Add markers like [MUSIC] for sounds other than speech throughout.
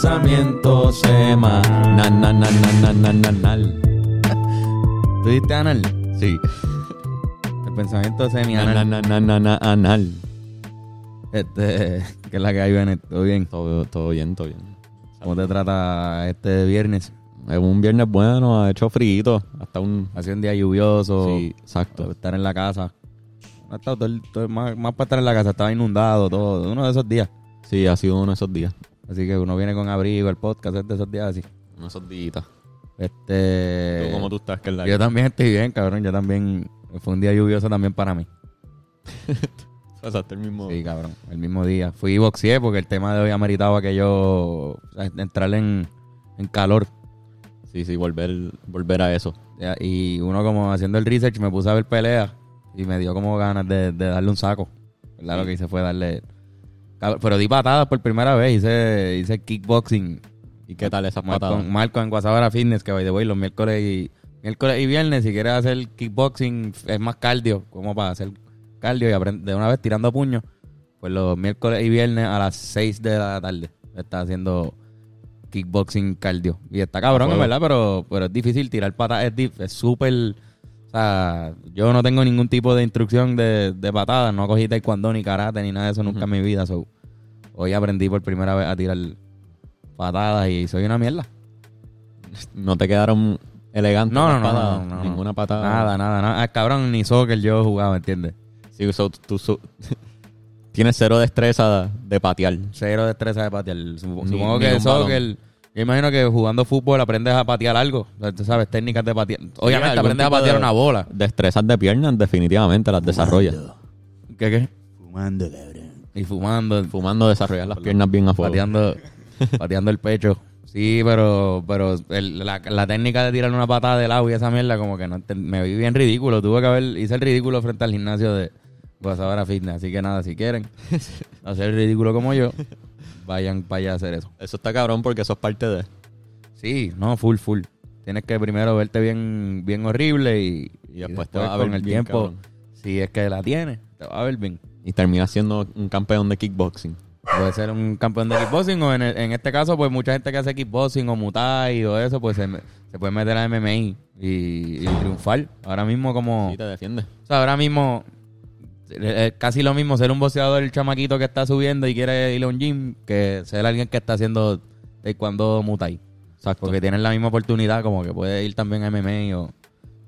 pensamiento semanal. Na, na, na, na, na, na, na. ¿Tú diste anal? Sí. El pensamiento Na, semi-anal. na, na, na, na, anal. Este, que es la que hay, Bennett. ¿Todo bien? Todo, todo bien, todo bien. ¿Cómo te trata este viernes? Es un viernes bueno, ha hecho frío. Hasta un. Ha sido un día lluvioso. Sí, exacto. Estar en la casa. Ha estado todo todo- más, más para estar en la casa. Estaba inundado todo. Uno de esos días. Sí, ha sido uno de esos días. Así que uno viene con abrigo. El podcast es de esos días así. Uno de esos días. Este... ¿Tú cómo tú estás? Que Yo también estoy bien, cabrón. Yo también... Fue un día lluvioso también para mí. [LAUGHS] Pasaste el mismo. Sí, cabrón. El mismo día. Fui y boxeé porque el tema de hoy ameritaba que yo... entrar en, en calor. Sí, sí, volver, volver a eso. Y uno como haciendo el research me puse a ver peleas y me dio como ganas de, de darle un saco. ¿Verdad? Lo que hice fue darle... Pero di patadas por primera vez. Hice, hice kickboxing. ¿Y qué tal esas Marco, patadas? Marco en Guasabara Fitness, que by the way, los miércoles y, miércoles y viernes, si quieres hacer kickboxing, es más cardio, como para hacer cardio y aprender de una vez tirando puños. Pues los miércoles y viernes a las 6 de la tarde está haciendo kickboxing cardio. Y está cabrón, verdad, pero, pero es difícil tirar patas, es súper... Sea, yo no tengo ningún tipo de instrucción de, de patadas, no cogí taekwondo ni karate ni nada de eso nunca en mi vida. so, hoy aprendí por primera vez a tirar patadas y soy una mierda. ¿No te quedaron elegantes? No, no, no, patadas? no, no, no. Ninguna patada. Nada, nada, nada. Ah, cabrón, ni soccer yo jugaba, ¿entiendes? Sí, so, tú [LAUGHS] tienes cero destreza de patear. Cero destreza de patear. Supongo ni que el soccer... Yo imagino que jugando fútbol aprendes a patear algo. Tú sabes, técnicas de patear. Obviamente aprendes a patear de- una bola. Destrezas de piernas definitivamente las desarrollas. ¿Qué, qué? Fumando, cabrón. Y fumando, Fumando desarrollas las piernas bien a fuego. pateando, [LAUGHS] pateando el pecho. Sí, pero, pero el- la, la técnica de tirar una patada de lado y esa mierda, como que no ente- me vi bien ridículo. Tuve que haber, hice el ridículo frente al gimnasio de Guasabara Fitness. Así que nada, si quieren [LAUGHS] hacer el ridículo como yo, vayan para allá a hacer eso. Eso está cabrón porque eso es parte de... Sí, no, full, full. Tienes que primero verte bien, bien horrible y, Y después te va a ver con el bien, tiempo, cabrón. si es que la tienes, te va a ver bien. Y terminas siendo un campeón de kickboxing. Puede ser un campeón de kickboxing o en, el- en este caso, pues mucha gente que hace kickboxing o muay o eso, pues se, se puede meter a MMA y, y triunfar. Ahora mismo como... Sí, te defiendes. O sea, ahora mismo casi lo mismo ser un boxeador el chamaquito que está subiendo y quiere ir a un gym que ser alguien que está haciendo taekwondo muay. Exacto. Porque tienen la misma oportunidad, como que puede ir también a MMA o...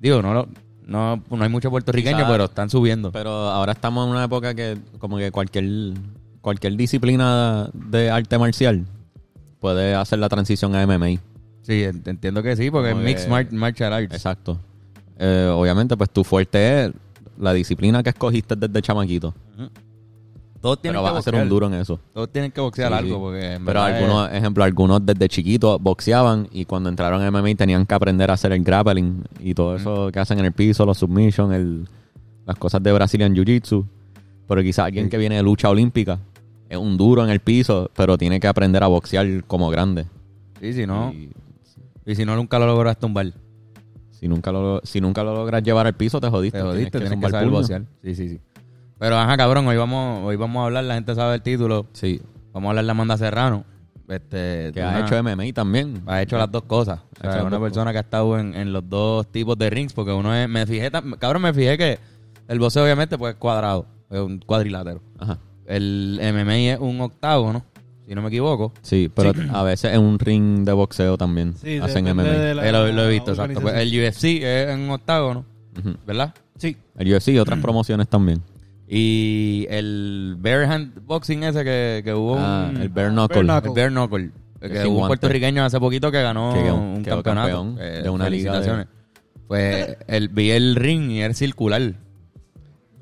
Digo, no, lo- no, no hay muchos puertorriqueños, Quizá- pero están subiendo. Pero ahora estamos en una época que como que cualquier cualquier disciplina de arte marcial puede hacer la transición a MMA. Sí, en- entiendo que sí, porque es Como Mixed que- mar- Martial Arts. Exacto. Eh, obviamente, pues tu fuerte es la disciplina que escogiste desde chamaquito. Todos tienen Pero que vas a ser boxear. un duro en eso. Todos tienen que boxear Sí, algo, sí. porque en Pero es- algunos, ejemplo, algunos desde chiquitos boxeaban y cuando entraron a MMA tenían que aprender a hacer el grappling y todo eso que hacen en el piso, los submission, el, las cosas de Brazilian Jiu-Jitsu. Pero quizás alguien que viene de lucha olímpica es un duro en el piso, pero tiene que aprender a boxear como grande. Sí, si no, Y y si no, nunca lo logras tumbar. Si nunca lo, si nunca lo logras llevar al piso, te jodiste. Te jodiste, tienes que, zumbar saber puño. boxear. Sí, sí, sí. Pero ajá, cabrón, hoy vamos, hoy vamos a hablar, la gente sabe el título. Sí, Vamos a hablar de Amanda Serrano. Este, que ha una- hecho MMA también. ha hecho las dos cosas. O sea, las una persona que ha estado en, en los dos tipos de rings, porque uno es, me fijé, cabrón, me fijé que el boxeo obviamente pues es cuadrado, es un cuadrilátero. Ajá. El MMA es un octágono, si no me equivoco. Sí, pero a veces en un ring de boxeo también Sí, hacen MMA. de la Eh, lo, lo he visto, exacto. Pues el UFC es en un octágono, Ujú. ¿verdad? Sí. El UFC y otras promociones también. Y el bare hand boxing ese que, que hubo Ah, un... el bare knuckle. Bare knuckle. el bare knuckle. Que hubo un puertorriqueño hace poquito que ganó Que quedó- un quedó campeonato. campeón Eh, de una liga de-. Pues el, vi el ring y era circular.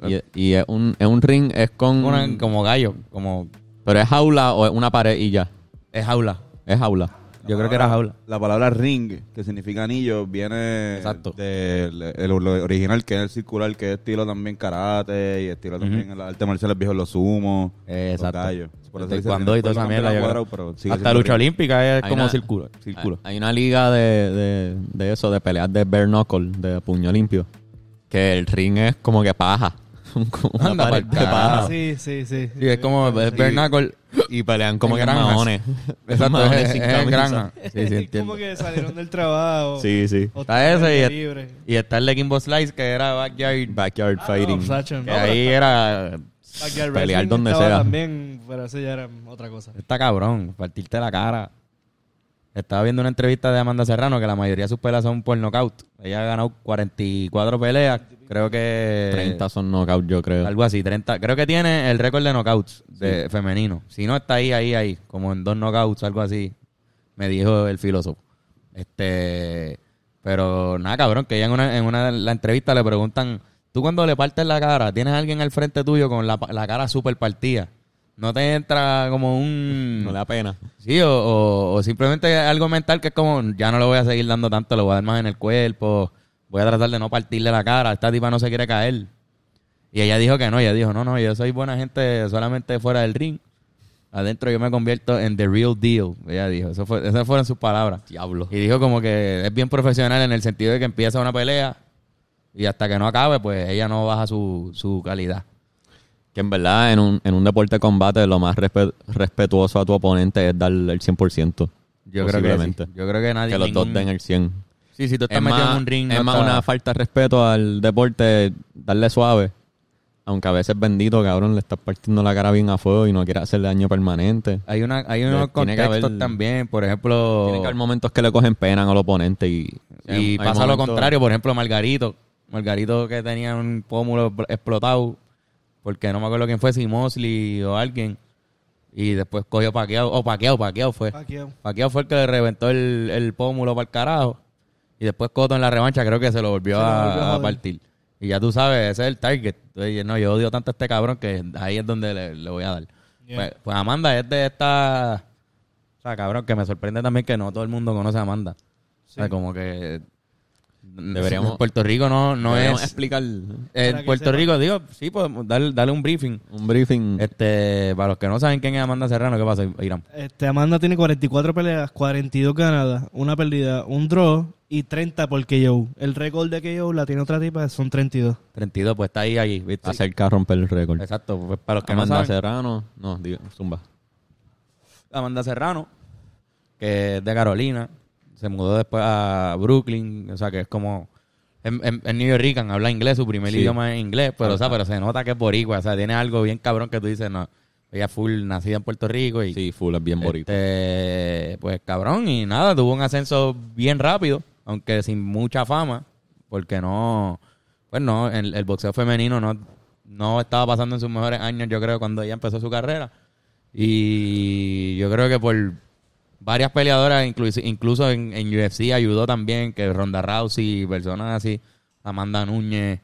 Y, y es, un, es un ring, es con... Una- como gallo, como... Pero es jaula o es una pared y ya. Es jaula. Es jaula. Yo creo que era jaula. La palabra ring, que significa anillo, viene Exacto. del el- lo original, que es el circular, que es estilo también karate y estilo también el arte marcial viejos los sumos, Eh, los exacto. gallos. Por eso El dice ring. y toda esa mierda, cuadrado, Hasta lucha ring. olímpica es Hay como una- círculo. círculo. Hay, hay una liga de, de, de eso, de peleas de bare knuckle, de puño limpio, que el ring es como que paja. [LAUGHS] una Anda pared de paja. Sí, sí, sí. Sí, es como es Bernacle. Y pelean como En granjas. maones. Exacto, es, sin es en camisa. granja. Sí, sí, entiendo. como que salieron del trabajo. Sí, sí. o Está ese y-. Y está el de Kimbo Slice, que era Backyard. Backyard fighting. Ah, no, Sacho, que no, ahí era. Backyard pelear Wrestling donde estaba sea. También, pero eso ya era otra cosa. Está cabrón, partirte la cara. Estaba viendo una entrevista de Amanda Serrano que la mayoría de sus peleas son por knockout. Ella ha ganado 44 peleas. Creo que. 30 son knockout, yo creo. Algo así, 30. Creo que tiene el récord de knockouts de femenino. Si no, está ahí, ahí, ahí. Como en dos knockouts, algo así. Me dijo el filósofo. Este. Pero nada, cabrón, que ella en una, en una la entrevista le preguntan: Tú cuando le partes la cara, tienes a alguien al frente tuyo con la, la cara súper partida. No te entra como un. No le da pena. Sí, o, o- o simplemente algo mental que es como, ya no le voy a seguir dando tanto, le voy a dar más en el cuerpo, voy a tratar de no partirle la cara, esta tipa no se quiere caer. Y ella dijo que no, ella dijo, no, no, yo soy buena gente solamente fuera del ring. Adentro yo me convierto en the real deal, ella dijo. Eso fue, esas fueron sus palabras. Diablo. Y dijo como que es bien profesional en el sentido de que empieza una pelea y hasta que no acabe, pues ella no baja su, su calidad. Que en verdad, en un, en un deporte de combate, lo más respe- respetuoso a tu oponente es darle el 100%. Yo creo que sí. Yo creo que nadie... Que los dos den el 100. Sí, si tú estás Es metido más, en un ring... es no más está- una falta de respeto al deporte, darle suave. Aunque a veces bendito, cabrón, le estás partiendo la cara bien a fuego y no quiere hacerle daño permanente. Hay, una, hay unos Tiene contextos haber- también, por ejemplo, Tienen que haber momentos que le cogen pena al oponente y... y pasa lo contrario, por ejemplo, Margarito. Margarito que tenía un pómulo expl- explotado, porque no me acuerdo quién fue, si Mosley o alguien, y después cogió paqueado, o paqueado, paqueado fue. Paquiao. Paqueado fue el que le reventó el, el pómulo para el carajo, y después Coto en la revancha creo que se lo volvió, Se lo a, volvió a a joder. partir. Y ya tú sabes, ese es el target. Entonces, no, yo odio tanto a este cabrón que ahí es donde le, le voy a dar. Yeah. Pues, pues Amanda es de esta... O sea, cabrón, que me sorprende también que no todo el mundo conoce a Amanda. O sea, como que... Deberíamos- Puerto Rico no, no Deberíamos es... explicar que Puerto sepa. Rico, digo, sí, podemos darle, darle un briefing. un briefing. Este, para los que no saben quién es Amanda Serrano, ¿qué pasa, Irán? Este, Amanda tiene 44 peleas, 42 ganadas, una perdida, un draw y 30 por KO. El récord de KO la tiene otra tipa, son 32. 32, pues está ahí, ahí, ¿viste? acerca a romper el récord. Exacto, pues para los que Amanda no saben. Serrano. No, diga, zumba. Amanda Serrano, que es de Carolina, se mudó después a Brooklyn, o sea que es como en, en, en New York, habla inglés, su primer Sí. idioma es inglés, pero, o sea, pero se nota que es boricua, o sea, tiene algo bien cabrón que tú dices, no, ella es full nacida en Puerto Rico y Sí, full es bien boricua. este, pues cabrón, y nada, tuvo un ascenso bien rápido, aunque sin mucha fama, porque no, pues no, el, el boxeo femenino no, no estaba pasando en sus mejores años, yo creo, cuando ella empezó su carrera. Y yo creo que por varias peleadoras, incluso, incluso en, en UFC ayudó también, que Ronda Rousey, personas así, Amanda Núñez,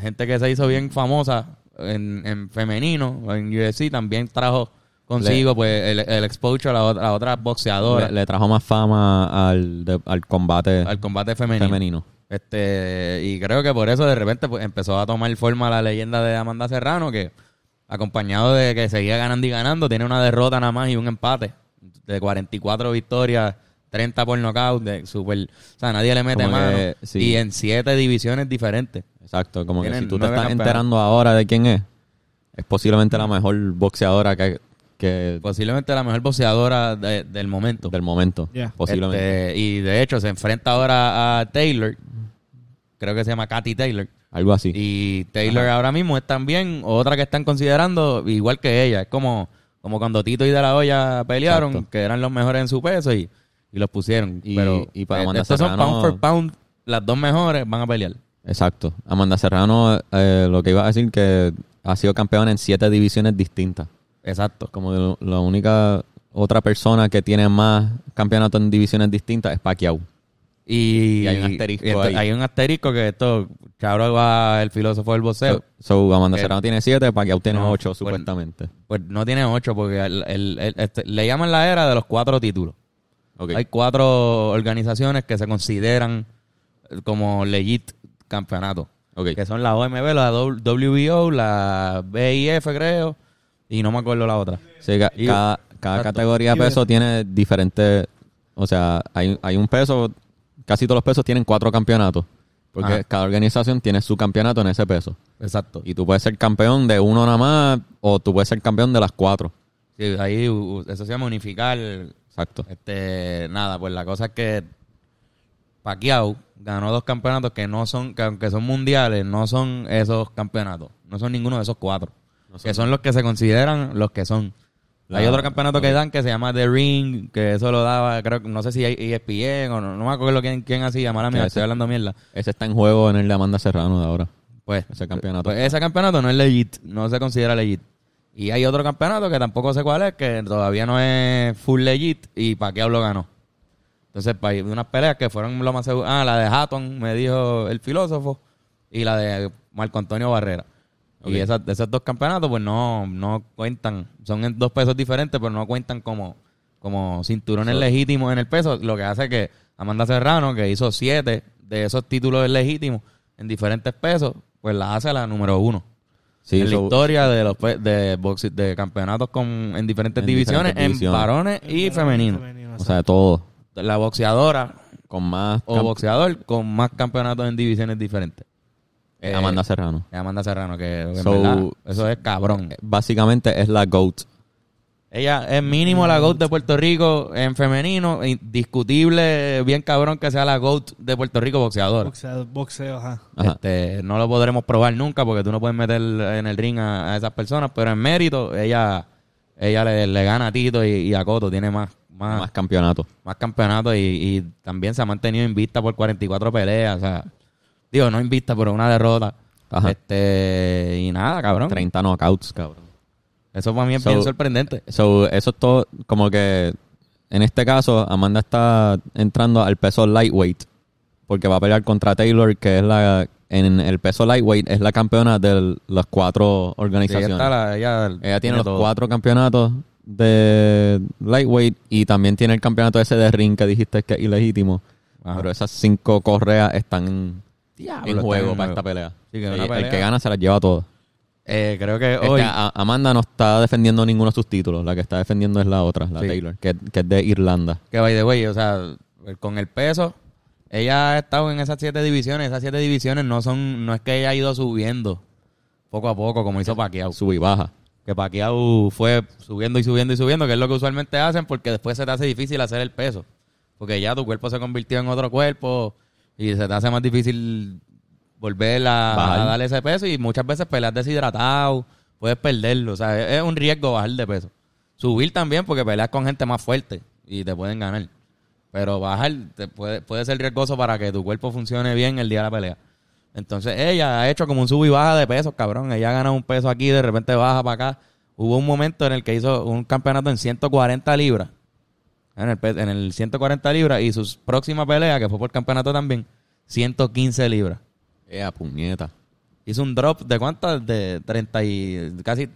gente que se hizo bien famosa en, en femenino, en UFC, también trajo consigo pues el, el exposure a, la otra- a otras boxeadoras Le, le trajo más fama al, de- al combate al combate femenino. femenino. Este, y creo que por eso de repente pues, empezó a tomar forma la leyenda de Amanda Serrano, que acompañado de que seguía ganando y ganando, tiene una derrota nada más y un empate de 44 victorias, 30 por nocaut, de super, o sea, nadie le mete Como mano. que, sí. Y en siete divisiones diferentes. Exacto, como que si tú te estás campeonatos. enterando ahora de quién es, es posiblemente la mejor boxeadora que, que Posiblemente la mejor boxeadora de- del momento. del momento. Yeah. Posiblemente. Este, y de hecho se enfrenta ahora a Taylor, creo que se llama Katy Taylor. Algo así. Y Taylor ahora mismo es también otra que están considerando igual que ella. Es como, como cuando Tito y De La Hoya pelearon, Exacto. que eran los mejores en su peso y, y los pusieron. Y- Pero y para Amanda estos son Serrano- pound for pound. Las dos mejores van a pelear. Exacto. Amanda Serrano, eh, lo que iba a decir que ha sido campeona en siete divisiones distintas. Exacto. Como lo- la única otra persona que tiene más campeonatos en divisiones distintas es Pacquiao. Y, Y hay un asterisco ahí. Hay un asterisco que esto, Chabro va el filósofo del boxeo. So, so, Amanda Eh, Serrano tiene siete, Pacquiao tiene no, ocho, pues- supuestamente. Pues no tiene ocho porque el- el- el- este, le llaman la era de los cuatro títulos. Hay cuatro organizaciones que se consideran como legit campeonato. Ok. Que son la OMB, la WBO, la BIF creo, y no me acuerdo la otra. Sí, ca- Y- cada, cada categoría de peso tiene diferentes. O sea, hay, hay un peso. Casi todos los pesos tienen cuatro campeonatos. Porque Ajá. cada organización tiene su campeonato en ese peso. Exacto. Y tú puedes ser campeón de uno nada más o tú puedes ser campeón de las cuatro. Sí, ahí eso se llama unificar. Exacto. Este, nada, pues la cosa es que Pacquiao ganó dos campeonatos que no son, que aunque son mundiales, no son esos campeonatos. No son ninguno de esos cuatro. que son los que se consideran los que son. Hay La- otro campeonato que dan que se llama The Ring, que eso lo daba, creo no sé si ESPN o no, no me acuerdo quién, quién hacía, mala mía, estoy hablando mierda. Ese está en juego en el de Amanda Serrano de ahora. Pues Ese campeonato. Pues ese campeonato no es legit, no se considera legit. Y hay otro campeonato que tampoco sé cuál es, que todavía no es full legit y Pacquiao lo ganó. Entonces, hay unas peleas que fueron lo más seguro. Ah, la de Hatton, me dijo el filósofo, y la de Marco Antonio Barrera. Y esas, esos dos campeonatos, pues no, no cuentan. Son en dos pesos diferentes, pero no cuentan como, como cinturones legítimos en el peso. Lo que hace que Amanda Serrano, que hizo siete de esos títulos legítimos en diferentes pesos, pues la hace la número uno. Sí, en la historia de los pe- de, boxi- de campeonatos con, en diferentes En divisiones, diferentes en varones y femeninos. O sea, todo. La boxeadora Con más o boxeador con más campeonatos en divisiones diferentes. Eh, Eh, Amanda Serrano. Amanda Serrano, que en So- verdad, eso es cabrón. Básicamente es la GOAT. Ella es mínimo la GOAT de Puerto Rico en femenino, indiscutible, bien cabrón que sea la GOAT de Puerto Rico boxeadora. Boxeo, boxeo, ajá. Ajá. Este, no lo podremos probar nunca porque tú no puedes meter en el ring a, a esas personas, pero en mérito ella ella le, le gana a Tito y, y a Coto, tiene más más, Más campeonatos. más campeonatos y, y también se ha mantenido invicta por 44 peleas, o sea, digo, no invicta, pero una derrota. Ajá. Este, y nada, cabrón. 30 knockouts, cabrón. Eso para mí es So- bien sorprendente. So, eso es todo, como que en este caso, Amanda está entrando al peso lightweight, porque va a pelear contra Taylor, que es la, en el peso lightweight, es la campeona de las cuatro Sí, organizaciones. esta la- ella, Ella tiene los todo. cuatro campeonatos de lightweight y también tiene el campeonato ese de ring que dijiste que es ilegítimo. Ajá. Pero esas cinco correas están Diablo, en juego para esta pelea. Sí, que Y una El que gana se las lleva todas. Eh, creo que hoy... Amanda no está defendiendo ninguno de sus títulos. La que está defendiendo es la otra, la Sí. Taylor, que, que es de Irlanda. Que by the way, o sea, con el peso, ella ha estado en esas siete divisiones. Esas siete divisiones no son, no es que ella ha ido subiendo poco a poco, como hizo Pacquiao. Sube y baja. Que Pacquiao fue subiendo y subiendo y subiendo, que es lo que usualmente hacen, porque después se te hace difícil hacer el peso. Porque ya tu cuerpo se convirtió en otro cuerpo y se te hace más difícil volver a, a darle ese peso y muchas veces peleas deshidratado, puedes perderlo. O sea, es es un riesgo bajar de peso. Subir también porque peleas con gente más fuerte y te pueden ganar. Pero bajar te puede, puede ser riesgoso para que tu cuerpo funcione bien el día de la pelea. Entonces ella ha hecho como un sub y baja de pesos, cabrón. Ella gana un peso aquí, de repente baja para acá. Hubo un momento en el que hizo un campeonato en 140 libras. En el, en el 140 libras y su próxima pelea, que fue por campeonato también, 115 libras. Ea, puñeta. Hizo un drop de cuántas? De 30 y casi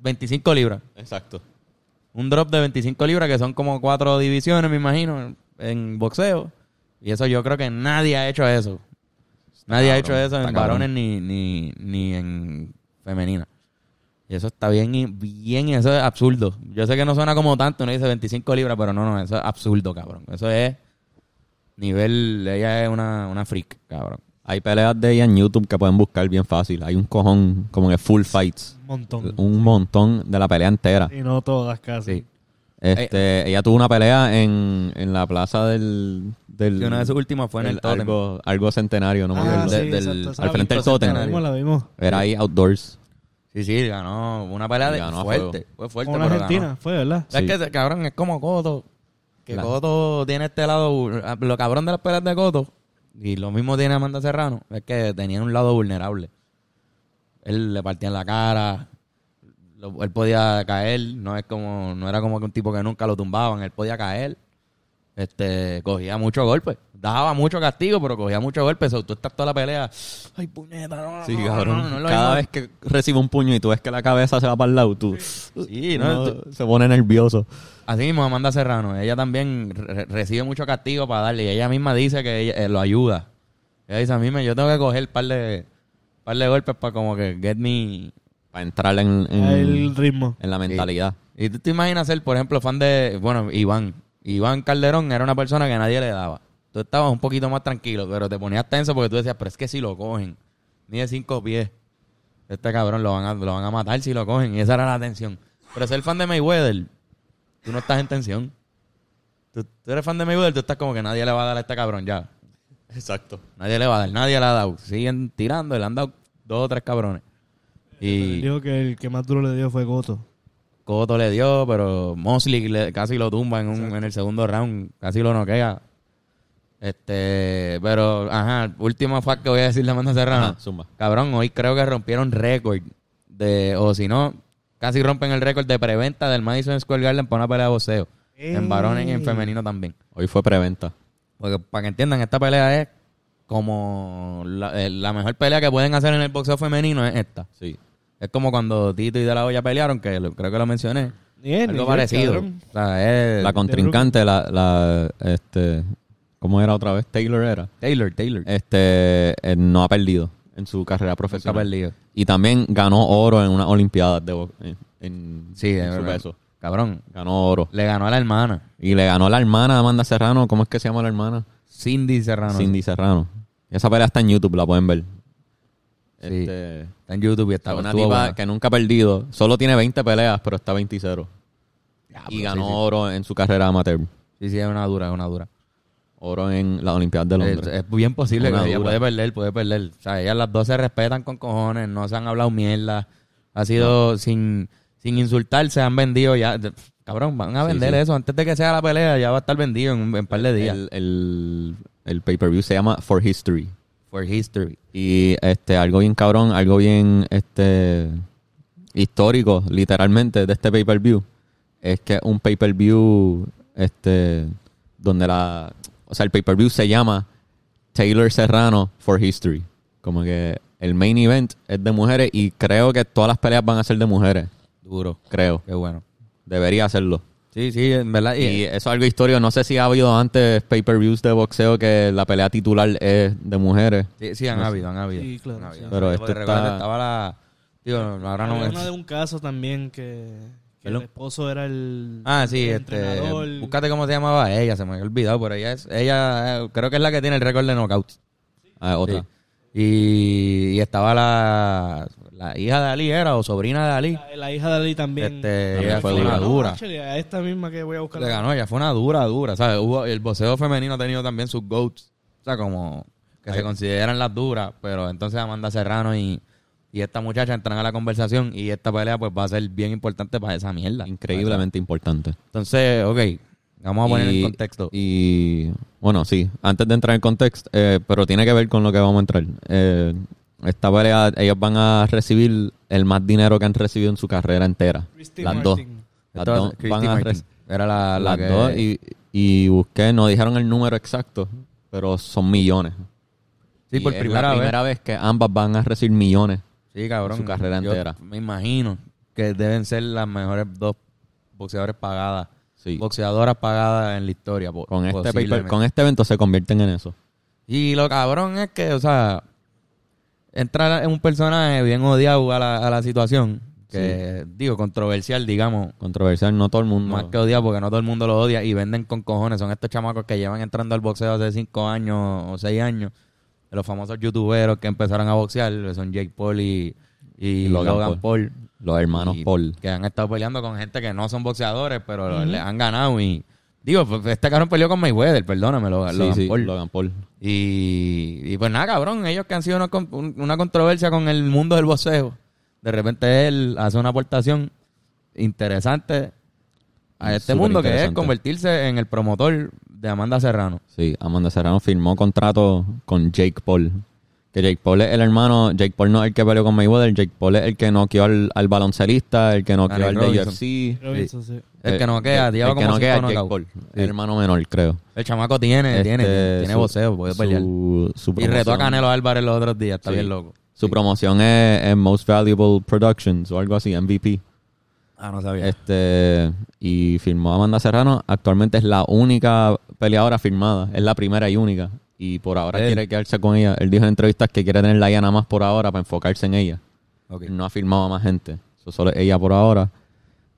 25 libras. Exacto. Un drop de 25 libras, que son como cuatro divisiones, me imagino, en boxeo. Y eso yo creo que nadie ha hecho eso. Nadie ha hecho eso en varones ni, ni, ni en femenina. Y eso está bien, y- bien, eso es absurdo. Yo sé que no suena como tanto, uno dice 25 libras, pero no, no, eso es absurdo, cabrón. Eso es nivel, ella es una, una freak, cabrón. Hay peleas de ella en YouTube que pueden buscar bien fácil. Hay un cojón como que full fights. Un montón. Un montón de la pelea entera. Y no todas casi. Sí. Este, ella tuvo una pelea en, en la plaza del... una de sus últimas fue en el, Totem. algo, algo centenario, no me Ah, acuerdo. sí, del- del- exacto, esa al frente del. Totem. La vimos, la vimos. Era ahí outdoors. Sí, sí, ganó una pelea de Ganó fuerte. Fue fuerte, una pero Argentina, ganó. fue, ¿verdad? ¿Sabes Sí. qué? Cabrón, es como Coto. Que Claro. Coto tiene este lado... Lo cabrón de las peleas de Coto, y lo mismo tiene Amanda Serrano, es que tenía un lado vulnerable. Él le partía en la cara, lo- él podía caer, no es como no era como que un tipo que nunca lo tumbaban, él podía caer. Este, cogía muchos golpes, daba mucho castigo, pero cogía muchos golpes. So, tú estás toda la pelea, ay puñeta, no, Sí, no, cabrón. no, Cada mismo". vez que recibe un puño y tú ves que la cabeza se va para el lado, tú Sí, no, se pone nervioso. Así mismo, Amanda Serrano, ella también re- recibe mucho castigo para darle y ella misma dice que ella, eh, lo ayuda. Ella dice, a mí me, yo tengo que coger un par de, par de golpes para como que get me... Para entrar en, en, El ritmo. en la mentalidad. Y tú te imaginas ser, por ejemplo, fan de, bueno, Iván. Iván Calderón era una persona que nadie le daba. tú estabas un poquito más tranquilo, pero te ponías tenso porque tú decías, pero es que si lo cogen, ni de cinco pies, este cabrón lo van a, lo van a matar si lo cogen. Y esa era la tensión. Pero ser fan de Mayweather, tú no estás en tensión. Tú, tú eres fan de Mayweather, tú estás como que nadie le va a dar a este cabrón ya. Exacto. Nadie le va a dar, nadie le ha dado. Siguen tirando, le han dado dos o tres cabrones. Y Dijo que el que más duro le dio fue Goto. Coto le dio, pero Mosley le- casi lo tumba en, un- en el segundo round, casi lo noquea. Este, pero, ajá, último fact que voy a decir de Amanda Serrano. Ajá, zumba. Cabrón, hoy creo que rompieron récord de, o si no, casi rompen el récord de preventa del Madison Square Garden para una pelea de boxeo. En varones y en femenino también. Hoy fue preventa. Porque para que entiendan, esta pelea es como la, eh, la mejor pelea que pueden hacer en el boxeo femenino es esta. Sí. Es como cuando Tito y De La Hoya pelearon, que lo- creo que lo mencioné. Bien, Algo bien, parecido. cabrón. O sea, es La contrincante, la, la, este, ¿cómo era otra vez? Taylor era. Taylor, Taylor. Este, eh, no ha perdido en su carrera profesional. perdido. Y también ganó oro en unas olimpiadas de, bo- en, en- Sí, en es su verdad. peso. Cabrón. Ganó oro. Le ganó a la hermana, Y le ganó a la hermana de Amanda Serrano. ¿Cómo es que se llama la hermana? Cindy Serrano. Cindy Serrano. Esa pelea está en YouTube, la pueden ver. Sí. Este, Está en YouTube y está una tipa que nunca ha perdido. Solo tiene 20 peleas, pero está 20-0. Ya, y pero ganó sí, sí. oro en su carrera amateur. Sí, sí, es una dura, es una dura. Oro en las Olimpiadas de Es, Londres. es bien posible Una que ella puede perder, puede perder. O sea, ellas las dos se respetan con cojones, no se han hablado mierda. Ha sido sin, sin insultar, se han vendido ya. Cabrón, van a vender sí. eso. Antes de que sea la pelea, ya va a estar vendido en un, en un par de días. el, el, el pay-per-view se llama For History. For history. Y este, algo bien cabrón, algo bien este histórico, literalmente, de este pay-per-view, es que un pay-per-view este, donde la. O sea, el pay-per-view se llama Taylor Serrano for History. Como que el main event es de mujeres y creo que todas las peleas van a ser de mujeres. Duro. Creo. Qué bueno. Debería hacerlo. Sí, sí, en verdad. Y, Y eso es algo histórico. No sé si ha habido antes pay-per-views de boxeo que la pelea titular es de mujeres. sí, sí, han habido, han habido. Sí, claro, Han habido. sí. Pero esto recuerda, está- estaba la... Digo, ahora no me... una de un caso también que, que el esposo era el, Ah, sí, el este... entrenador. Búscate cómo se llamaba ella, se me había olvidado, pero ella es... Ella eh, creo que es la que tiene el récord de knockouts. Ah, otra. Y, y estaba la, la hija de Ali, ¿era? O sobrina de Ali. La, la hija de Ali también. Este, También ella fue una dura. dura. No, actually, a esta misma que voy a buscar. Le ganó, ella fue una dura, dura. ¿sabes? Hubo, el boxeo femenino ha tenido también sus GOATs. O sea, como que se consideran las duras. Pero entonces Amanda Serrano y, y esta muchacha entran a la conversación. Y esta pelea pues va a ser bien importante para esa mierda. Increíblemente importante. Entonces, ok. Vamos a poner Y- en contexto. Y bueno, sí, antes de entrar en contexto, eh, pero tiene que ver con lo que vamos a entrar. Eh, esta pelea, ellos van a recibir el más dinero que han recibido en su carrera entera. Christy las Martin. dos. Las dos van a Era la, la las que... dos y, y busqué, no dijeron el número exacto, pero son millones. Sí, Y por es primera la primera vez que ambas van a recibir millones. Sí, cabrón. su carrera Yo entera. Me imagino que deben ser las mejores dos boxeadores pagadas. Sí. Boxeadoras pagadas en la historia. Con este, paper- con este evento se convierten en eso. Y lo cabrón es que, o sea, entra en un personaje bien odiado a la, a la situación. Que, digo, controversial, digamos. Controversial, no todo el mundo. Más que odiado porque no todo el mundo lo odia y venden con cojones. Son estos chamacos que llevan entrando al boxeo hace cinco años o seis años. De los famosos youtuberos que empezaron a boxear. Son Jake Paul y, y, Y Logan Logan, Paul. Los hermanos Y Paul. Que han estado peleando con gente que no son boxeadores, pero le han ganado. Y digo, este cabrón peleó con Mayweather, perdóname, Logan, Sí, Logan sí, Paul. Logan Paul. Y, y pues nada, cabrón, ellos que han sido una, una controversia con el mundo del boxeo. De repente él hace una aportación interesante a Mm, este súper mundo que es convertirse en el promotor de Amanda Serrano. Sí, Amanda Serrano firmó contrato con Jake Paul. Que Jake Paul es el hermano, Jake Paul no es el que peleó con Mayweather, Jake Paul es el que noqueó al, al baloncelista, el que noqueó al de. UFC. Robinson, sí. El que no queda, el, lleva el que como no queda es cinco Jake knockouts. Paul, Sí. el hermano menor, creo. El chamaco tiene, tiene, Este, tiene su- boxeo, puede pelear. Su, su Y retó a Canelo Álvarez los otros días, está Sí. bien loco. Su promoción es, es Most Valuable Productions o algo así, MVP. Ah, no sabía. Este y firmó a Amanda Serrano. Actualmente es la única peleadora firmada. Es la primera y única. Y por ahora Él. quiere quedarse con ella. Él dijo en entrevistas que quiere tenerla ya nada más por ahora para enfocarse en ella. Ok. Él no ha firmado a más gente. Eso solo es ella por ahora.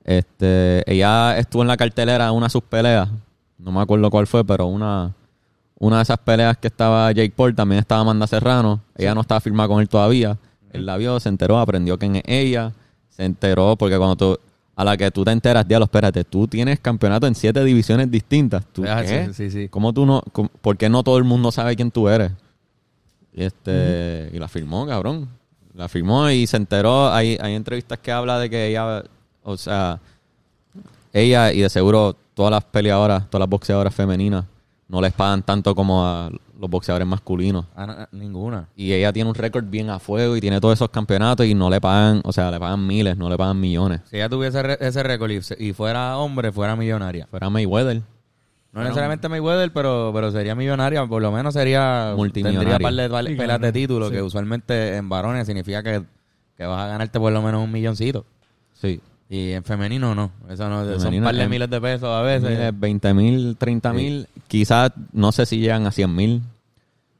Este, ella estuvo en la cartelera de una de sus peleas. No me acuerdo cuál fue, pero una, una de esas peleas que estaba Jake Paul, también estaba Amanda Serrano. Ella no estaba firmada con él todavía. Él la vio, se enteró, aprendió quién es ella. Se enteró porque cuando tú, a la que tú te enteras, diablo, espérate, tú tienes campeonato en siete divisiones distintas. ¿Tú Ah, qué? sí, sí, sí. ¿Cómo tú no, cómo- por qué no todo el mundo sabe quién tú eres? Y este, y la firmó, cabrón. La firmó y se enteró. Hay, hay entrevistas que habla de que ella, o sea, ella y de seguro todas las peleadoras, todas las boxeadoras femeninas, no les pagan tanto como a los boxeadores masculinos. Ah, no, ninguna. Y ella tiene un récord bien a fuego y tiene todos esos campeonatos y no le pagan, o sea, le pagan miles, no le pagan millones. Si ella tuviese ese récord y, fuera hombre, fuera millonaria. Fuera Mayweather. No necesariamente Mayweather, pero, pero sería millonaria. Por lo menos sería... Multimillonaria. Tendría par de peleas de título, Sí. que usualmente en varones significa que, que vas a ganarte por lo menos un milloncito. Sí. Y en femenino no. Eso no, son un par de en- miles de pesos a veces. Miles, 20 mil, 30 mil, quizás no sé si llegan a 100 mil.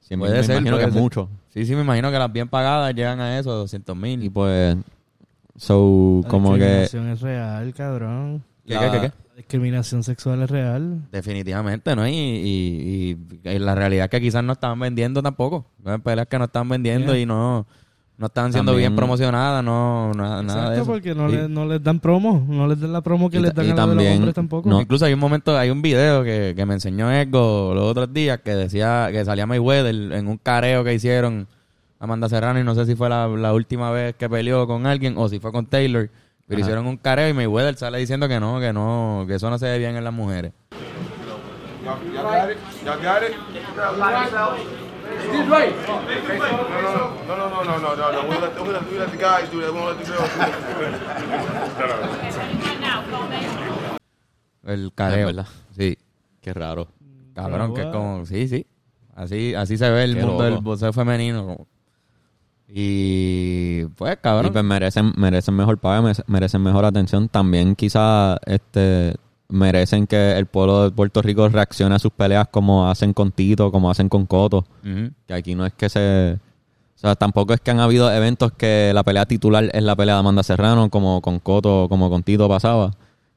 100 mil Puede me ser, imagino puede que es mucho. Sí, sí, me imagino que las bien pagadas llegan a eso, 200 mil. Y pues, so, La como que discriminación es real, cabrón. ¿Qué, la- qué, qué, qué? La discriminación sexual es real. Definitivamente, ¿no? Y, y, y- y la realidad es que quizás no estaban vendiendo tampoco. Hay peleas que no estaban vendiendo Yeah. y no, no estaban siendo También- bien promocionadas, no, na- nada de Exacto, eso. porque no, Y- le- no les dan promo. No les dan la promo que Y les dan y a los hombres tampoco. no- Incluso hay un momento, hay un video que, que me enseñó Edgo los otros días que decía que salía Mayweather en un careo que hicieron Amanda Serrano y no sé si fue la, la última vez que peleó con alguien o si fue con Taylor. Pero Ajá. hicieron un careo y Mayweather sale diciendo que no, que no, que eso no se ve bien en las mujeres. Y'all, y'all He's right. No, no, no, no, no, no, no. We let, we let, we let the guys do that. We won't let the girls do that. El careo. Verdad. Sí. qué raro. Cabrón, que es como, sí, sí. Así, así se ve el Qué mundo loco. del boxeo femenino. Y pues, Y cabrón. pues merecen, merecen mejor paga, mere- merecen mejor atención. También quizás este, merecen que el pueblo de Puerto Rico reaccione a sus peleas como hacen con Tito, como hacen con Coto. Que aquí no es que se... O sea, tampoco es que han habido eventos que la pelea titular es la pelea de Amanda Serrano, como con Coto, como con Tito pasaba.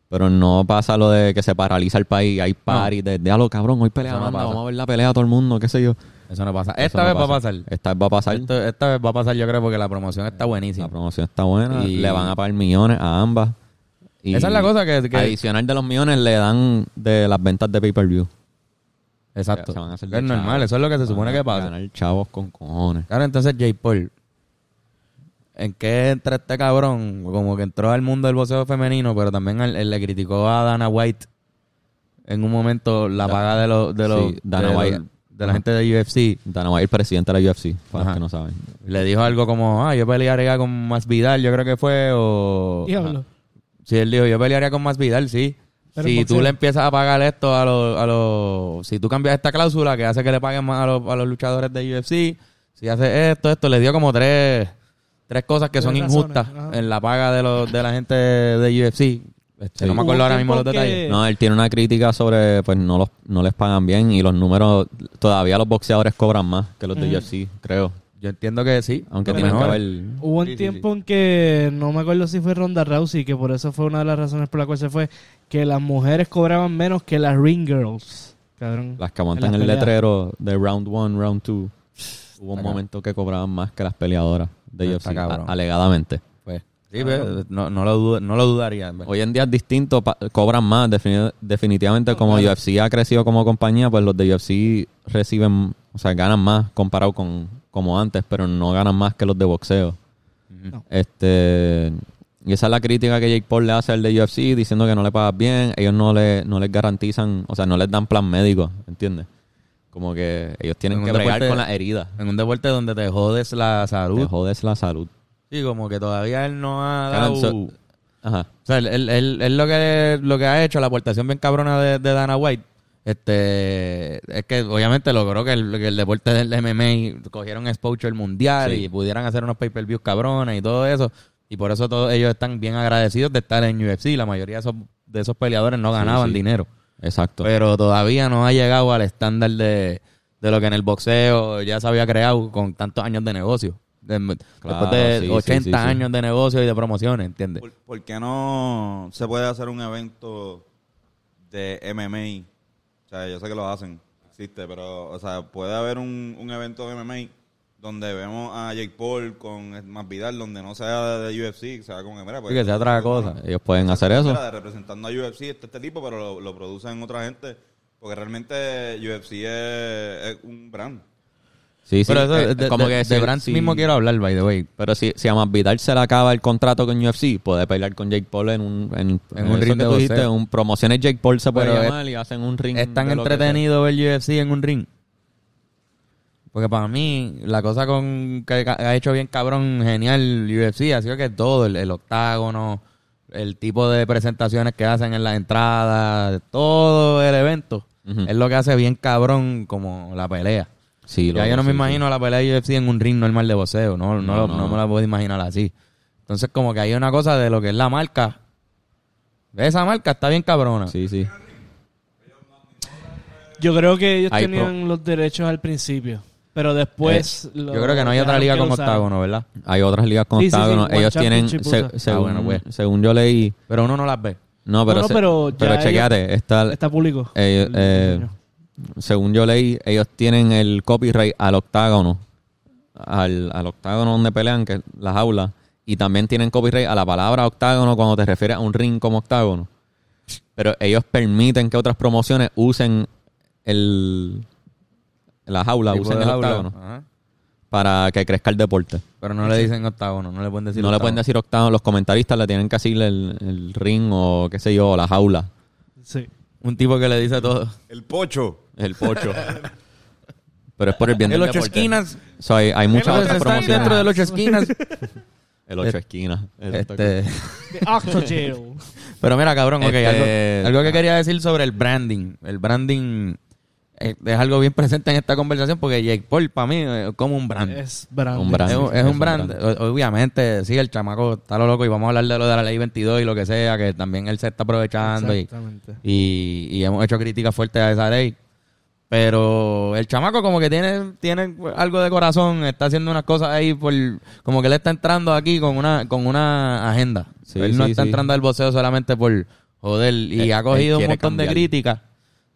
Pero no pasa lo de que se paraliza el país, hay party, de, déjalo cabrón, hoy pelea no Amanda, pasa. vamos a ver la pelea a todo el mundo, qué sé yo. Eso no pasa. Eso Esta no vez va a pasa. pasar. Esta vez va a pasar. Esto- esta vez va a pasar, yo creo, porque la promoción está buenísima. La promoción está buena, Y- le van a pagar millones a ambas. Y Esa es la cosa que- que- Adicional de los millones le dan de las ventas de pay-per-view. Exacto. Se van a hacer es normal, chavos. eso es lo que se supone Van que a pasa. Ganar chavos con cojones. Claro, entonces Jay Paul, ¿en qué entra este cabrón? Como que entró al mundo del boxeo femenino, pero también él, él le criticó a Dana White en un momento la paga de los de los sí, Dana de, los- White. de la gente de UFC. Dana White, el presidente de la UFC, para Ajá. los que no saben. Le dijo algo como, ah, yo pelearía con Más Vidal, yo creo que fue, o... Diablo. Sí, él dijo, yo pelearía con Más Vidal, sí. Pero si tú le empiezas a pagar esto a los... A los si tú cambias esta cláusula que hace que le paguen más a los, a los luchadores de UFC, si hace esto, esto, le dio como tres, tres cosas que Tres son razones, injustas ajá. en la paga de, los, de la gente de UFC. Este, Sí. No me acuerdo ahora mismo los detalles. que- No, él tiene una crítica sobre, pues no los no les pagan bien y los números, todavía los boxeadores cobran más que los de UFC, creo. Yo entiendo que sí. Aunque lo tienen que mejor. haber... Hubo un Sí, sí, tiempo en que no me acuerdo si fue Ronda Rousey, que por eso fue una de las razones por la cual se fue, que las mujeres cobraban menos que las ring girls. Cabrón. Las que aguantan En el letrero de round one, round two. Hubo un momento que cobraban más que las peleadoras de a- alegadamente. Pues, sí, pues, no, no, lo dudo- no lo dudaría. Hoy en día es distinto, pa- cobran más. defini- definitivamente, como UFC ha crecido como compañía, pues los de UFC reciben, o sea, ganan más comparado con como antes, pero no ganan más que los de boxeo. No. Este y esa es la crítica que Jake Paul le hace al de UFC, diciendo que no le pagas bien, ellos no le no les garantizan, o sea, no les dan plan médico, ¿entiendes? Como que ellos tienen En que bregar deporte- con las heridas. En un deporte donde te jodes la salud. Te jodes la salud. Sí, como que todavía él no ha dado... so- Ajá. O sea, él, él- él- él lo que lo que ha hecho, la aportación bien cabrona de, de Dana White, este es que obviamente logró que el, que el deporte del MMA cogieron exposure mundial Sí. y pudieran hacer unos pay-per-views cabrones y todo eso. Y por eso todos ellos están bien agradecidos de estar en UFC. La mayoría de esos, de esos peleadores no ganaban sí. dinero. Exacto. Pero todavía no ha llegado al estándar de, de lo que en el boxeo ya se había creado con tantos años de negocio. De- Claro, después de sí, sí, 80 sí, sí. años de negocio y de promociones, ¿entiendes? ¿Por, por qué no se puede hacer un evento de MMA? O sea, yo sé que lo hacen. existe, pero, o sea, puede haber un, un evento de MMA donde vemos a Jake Paul con Masvidal, donde no sea de UFC, sea como que, mira, pues, Sí, que sea otra cosa. Ellos pueden hacer eso. Mira, representando a UFC, este, este tipo, pero lo, lo producen otra gente, porque realmente UFC es, es un brand. Sí, sí. Pero eso, eh, de, como de- que de si- si- mismo quiero hablar, by the way. Pero si, si a Masvidal se le acaba el contrato con UFC, puede pelear con Jake Paul en un, en, En un ring que de tú dijiste, un promociones Jake Paul se puede Pero es- llamar y hacen un ring. Es tan entretenido ver UFC en un ring. Porque para mí, la cosa con que ha hecho bien cabrón, genial UFC, ha sido que todo, el, el octágono, el tipo de presentaciones que hacen en la entrada, todo el evento, es lo que hace bien cabrón como la pelea. Sí, ya yo no me imagino la pelea de UFC en un ring normal de boxeo, no, no, No, lo- no. no me la puedo imaginar así. Entonces como que hay una cosa de lo que es la marca. Esa marca está bien cabrona. Sí, sí. Yo creo que ellos Hay tenían los derechos al principio. Pero después. lo Yo creo que no hay otra liga con octágono, ¿verdad? Hay otras ligas con Sí, sí, sí, octágono. Ellos tienen, se- según, Ah, bueno, pues. según yo leí, Pero uno no las ve. no, pero, No, pero chequeate, está, Está público. Eh, El eh. Según yo leí, ellos tienen el copyright al octágono, al, al octágono donde pelean, que es la jaula, y también tienen copyright a la palabra octágono cuando te refieres a un ring como octágono. Pero ellos permiten que otras promociones usen el la jaula, Tipo usen el jaula. octágono Ajá. para que crezca el deporte. Pero no le dicen octágono, no le pueden decir no le octágono. pueden decir octágono, los comentaristas le tienen que decir el, el ring o qué sé yo, la jaula, Sí. Un tipo que le dice todo. El pocho. el pocho. Pero es por el bien El del ocho deporte. esquinas. So, hay, hay muchas otras están promociones. dentro del ocho esquinas. [LAUGHS] El ocho esquinas. este, The pero mira, cabrón, ok, Este- algo, algo que quería decir sobre el branding. El branding eh, es algo bien presente en esta conversación porque Jake Paul para mí es como un brand. Es brand. Un brand. Es, un- es es un un brand. Obviamente, sí, el chamaco está lo loco y vamos a hablar de lo de la ley 22 y lo que sea, que también él se está aprovechando y, Exactamente. y, y hemos hecho críticas fuertes a esa ley. Pero el chamaco como que tiene, tiene algo de corazón, está haciendo unas cosas ahí por, como que él está entrando aquí con una, con una agenda. Sí, él no sí, está sí. entrando al boxeo solamente por joder. Y Él- ha cogido un montón de críticas.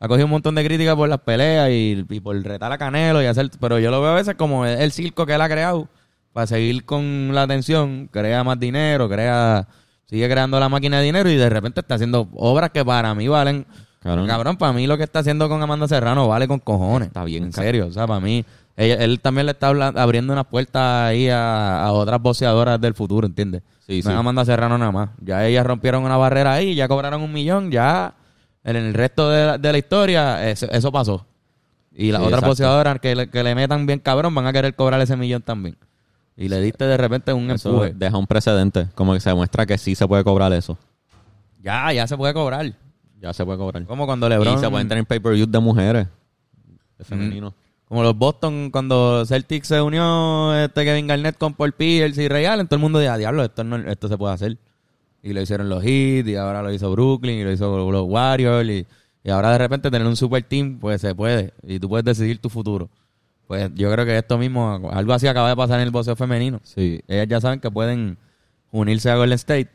Ha cogido un montón de críticas por las peleas y, y por retar a Canelo y hacer, pero yo lo veo a veces como el, el circo que él ha creado para seguir con la atención, crea más dinero, crea, sigue creando la máquina de dinero y de repente está haciendo obras que para mí valen Cabrón. Cabrón, para mí lo que está haciendo con Amanda Serrano vale con cojones. Está bien, En serio, o sea, para mí, ella- él también le está abriendo unas puertas ahí a, a otras boxeadoras del futuro, ¿entiendes? Sí, no sí. Amanda Serrano nada más. Ya ellas rompieron una barrera ahí, ya cobraron un millón, ya en el resto de la, de la historia eso, eso pasó. Y las Sí, otras boxeadoras que le, que le metan bien cabrón van a querer cobrar ese millón también. Y le diste de repente un Eso empuje. deja un precedente, como que se demuestra que sí se puede cobrar eso. Ya, ya se puede cobrar. Ya se puede cobrar. Como cuando LeBron... Y se pueden tener pay-per-view de mujeres, de femenino. Como los Boston, cuando Celtics se unió este Kevin Garnett con Paul Pierce y Ray Allen, todo el mundo decía, diablo, esto, no, esto se puede hacer. Y lo hicieron los Heat, y ahora lo hizo Brooklyn, y lo hizo los Warriors, y, y ahora de repente tener un super team, pues se puede. Y tú puedes decidir tu futuro. Pues yo creo que esto mismo, algo así acaba de pasar en el boxeo femenino. Sí. Ellas ya saben que pueden unirse a Golden State.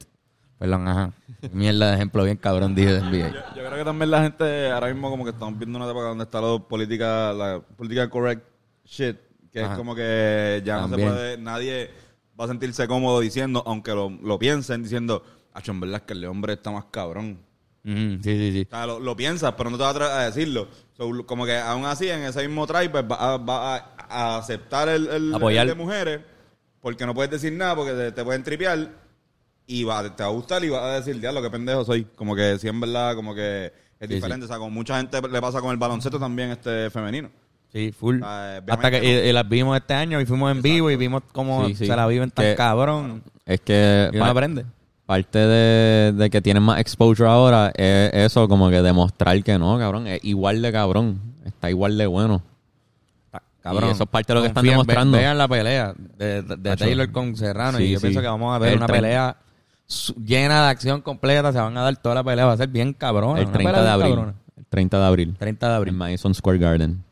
Perdón, ajá. Mierda de ejemplo bien cabrón dije de NBA. Yo creo que también la gente ahora mismo como que estamos viendo una época donde está la política, la política correct shit, que Ajá. es como que ya no se puede, nadie va a sentirse cómodo diciendo, aunque lo, lo piensen, diciendo, acho, en verdad es que el hombre está más cabrón. Sí, sí, sí. O sea, lo, lo piensas, pero no te vas a atrever a decirlo. So, como que aún así, en ese mismo try, pues va, a, va a- a aceptar el, el- Apoyar. el de mujeres, porque no puedes decir nada, porque te, te pueden tripear, y va, te va a gustar y vas a decir, diablo, qué pendejo soy. Como que sí, en verdad, como que es Sí, diferente. O sea, como mucha gente le pasa con el baloncesto también este femenino. Sí, full. Ah, obviamente Hasta que no. y- y las vimos este año y fuimos en vivo y vimos cómo Sí, sí. se la viven tan Que- cabrón. Es que Y uno aprende. Parte de, de que tienen más exposure ahora es eso, como que demostrar que no, cabrón, es igual de cabrón, está igual de bueno. Cabrón. Y eso es parte de lo que están demostrando. ve- vean la pelea de, de-. Taylor con Serrano. y yo sí. pienso que vamos a ver El una 30. pelea llena de acción completa. Se van a dar toda la pelea. Va a ser bien cabrón. el 30 de abril. El 30 de abril. 30 de En abril. Madison Square Garden.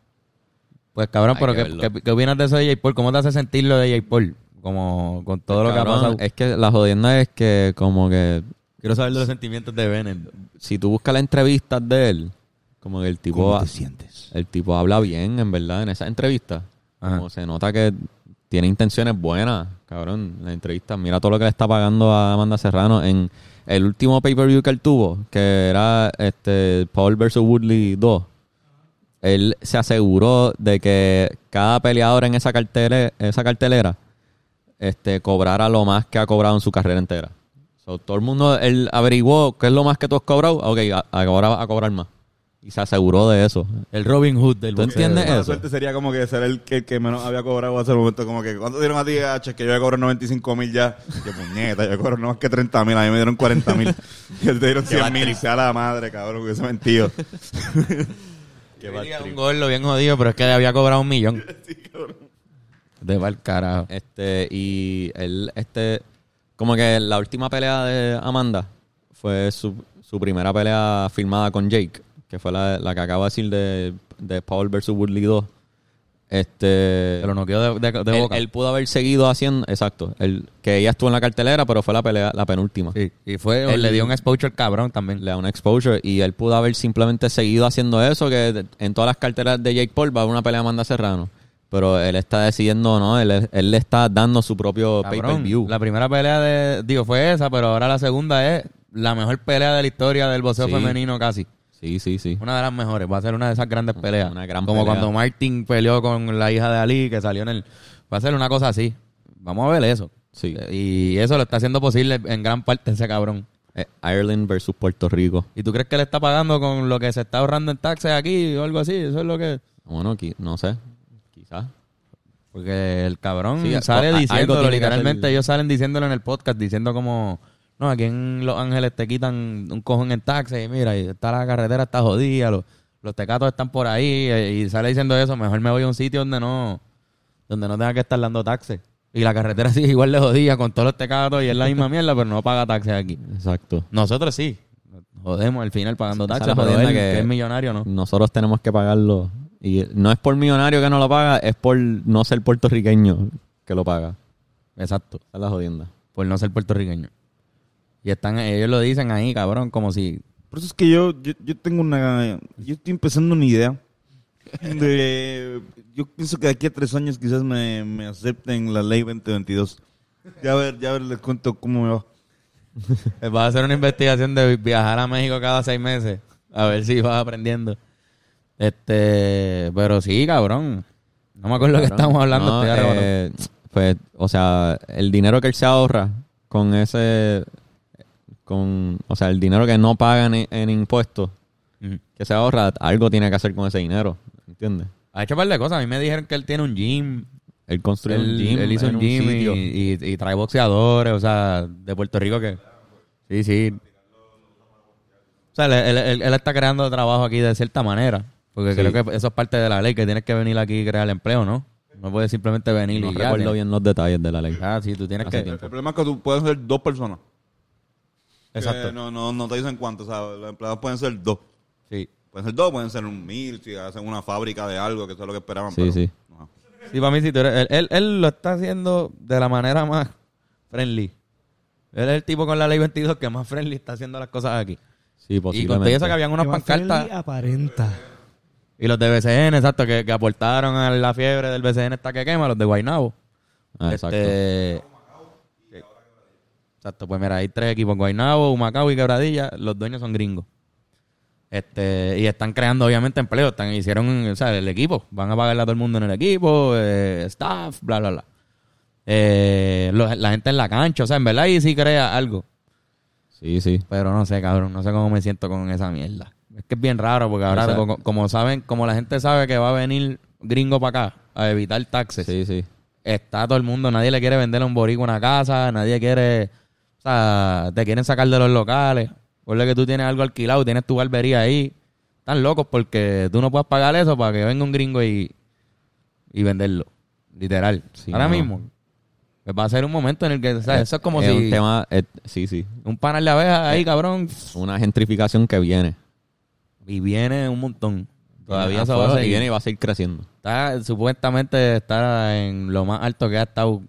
Pues cabrón, Hay pero que ¿qué, verlo. qué, qué opinas de eso de J. Paul? ¿Cómo te hace sentir lo de J. Paul? Como con todo lo que ha pasado. Es que la jodienda es que como que Quiero saber de los sentimientos de Bennett. si tú buscas las entrevistas de él, como que el tipo... ha- sientes? el tipo habla bien, en verdad, en esa entrevista. Ajá. Como se nota que tiene intenciones buenas, cabrón, en la entrevista. Mira todo lo que le está pagando a Amanda Serrano en el último pay-per-view que él tuvo, que era este Paul vs. Woodley 2. Él se aseguró de que cada peleador en esa cartelera, esa cartelera este, cobrara lo más que ha cobrado en su carrera entera. So, todo el mundo, él averiguó qué es lo más que tú has cobrado. Ok, a- ahora vas a cobrar más. Y se aseguró de eso. El Robin Hood del ¿Tú boxeo. entiendes La eso? suerte sería como que ser el que, el que menos había cobrado hace un momento. Como que, ¿cuánto dieron a ti, H? Que yo había cobrado 95 mil ya. Que puñeta, yo cobro no más que 30 mil. A mí me dieron 40 mil. [LAUGHS] y él te dieron 100 mil. Sea la madre, cabrón, que hubiese mentido. Qué Tenía trip. un gordo bien jodido, pero es que le había cobrado un millón. [LAUGHS] De carajo. Este, y él, este, como que la última pelea de Amanda fue su, su primera pelea filmada con Jake, que fue la, la que acabo de decir de, de Paul vs. Woodley 2. Este, Se lo noqueó de, de- de él, boca. él pudo haber seguido haciendo, exacto, él, que ella estuvo en la cartelera, pero fue la pelea, la penúltima. Sí, y fue, Él- le dio un exposure cabrón también. Le da una exposure y él pudo haber simplemente seguido haciendo eso, que en todas las carteras de Jake Paul va a haber una pelea de Amanda Serrano. Pero él está decidiendo, no, él, él le está dando su propio pay-per-view. La primera pelea de, digo, fue esa, pero ahora la segunda es la mejor pelea de la historia del boxeo Sí. femenino casi. Sí, sí, sí. Una de las mejores, va a ser una de esas grandes peleas. una gran Como pelea. cuando Martin peleó con la hija de Ali, que salió en el... Va a ser una cosa así. Vamos a ver eso. Sí. Y eso lo está haciendo posible en gran parte ese cabrón. Eh, Ireland versus Puerto Rico. ¿Y tú crees que le está pagando con lo que se está ahorrando en taxes aquí o algo así? Eso es lo que... Bueno, qui- no sé. Quizás. Porque el cabrón Sí, sale a- diciéndolo, literalmente ellos salen diciéndolo en el podcast, diciendo como, no, aquí en Los Ángeles te quitan un cojón en taxi y mira, y está la carretera está jodida, los, los tecatos están por ahí eh, y sale diciendo eso, mejor me voy a un sitio donde no donde no tenga que estar dando taxes. Y la carretera [LAUGHS] sigue igual de jodida con todos los tecatos y es la misma mierda, pero no paga taxes aquí. Exacto. Nosotros sí, jodemos al final pagando la pero él, que... que- es millonario, ¿no? Nosotros tenemos que pagarlo. Y no es por millonario que no lo paga, es por no ser puertorriqueño que lo paga. Exacto. Esa es la jodienda. por no ser puertorriqueño. Y están, ellos lo dicen ahí, cabrón, como si... Por eso es que yo, yo, yo tengo una... Yo estoy empezando una idea de... Yo pienso que de aquí a tres años quizás me, me acepten la ley 2022. Ya a ver, ya a ver, les cuento cómo me va. [LAUGHS] Va a hacer una investigación de viajar a México cada seis meses. A ver si vas aprendiendo. Este, pero sí, cabrón. No me acuerdo que Cabrón. estamos hablando. No, arrebatado. eh, pues, o sea, el dinero que él se ahorra con ese... con O sea, el dinero que no pagan en, en impuestos que se ahorra, algo tiene que hacer con ese dinero. ¿Entiendes? Ha hecho un par de cosas. A mí me dijeron que él tiene un gym. Él construyó Él, un gym. él hizo un gym y, sitio. y- y trae boxeadores, o sea, de Puerto Rico que... Sí, sí. O sea, él- él está creando trabajo aquí de cierta manera. Porque Sí. creo que eso es parte de la ley, que tienes que venir aquí y crear empleo, ¿no? No puedes simplemente venir No y recuerdo bien los detalles de la ley. Ah, sí, tú tienes Hace que... tiempo. El problema es que tú puedes ser dos personas. Exacto. No, no, no te dicen cuánto. O sea, los empleados pueden ser dos. Sí. Pueden ser dos, pueden ser un mil, si hacen una fábrica de algo, que eso es lo que esperaban. Sí, pero- sí. Sí, para mí sí, tú eres- él, él, él lo está haciendo de la manera más friendly. Él es el tipo con la ley 22 que más friendly está haciendo las cosas aquí. Sí, Y con posiblemente. que habían unas pancartas... aparenta. Y los de BCN, exacto, que, que aportaron a la fiebre del BCN esta que quema, los de Guaynabo. Ah, exacto. Este, Exacto, pues mira, hay tres equipos, Guaynabo, Humacao y Quebradilla, los dueños son gringos. Este, y están creando obviamente empleo, están, hicieron, o sea, el equipo, van a pagarle a todo el mundo en el equipo, eh, staff, bla, bla, bla. Eh, los- la gente en la cancha, o sea, en verdad y sí crea algo. Sí, sí. Pero no sé, cabrón, no sé cómo me siento con esa mierda. Es que es bien raro porque ahora, como, como saben, como la gente sabe que va a venir gringo para acá a evitar taxes, Sí, sí. está todo el mundo, nadie le quiere vender a un borico una casa, nadie quiere, o sea, te quieren sacar de los locales. Ponle que tú tienes algo alquilado, tienes tu barbería ahí. Están locos porque tú no puedes pagar eso para que venga un gringo y, y venderlo. Literal. Sí, ahora no. mismo. Pues va a ser un momento en el que, o sea, eso es como es si un tema... eh, sí, sí. un panel de abejas ahí, cabrón, Una gentrificación que viene. Y viene un montón. Todavía se va a afuera y seguir. viene y va a seguir creciendo. Está, supuestamente está en lo más alto que ha estado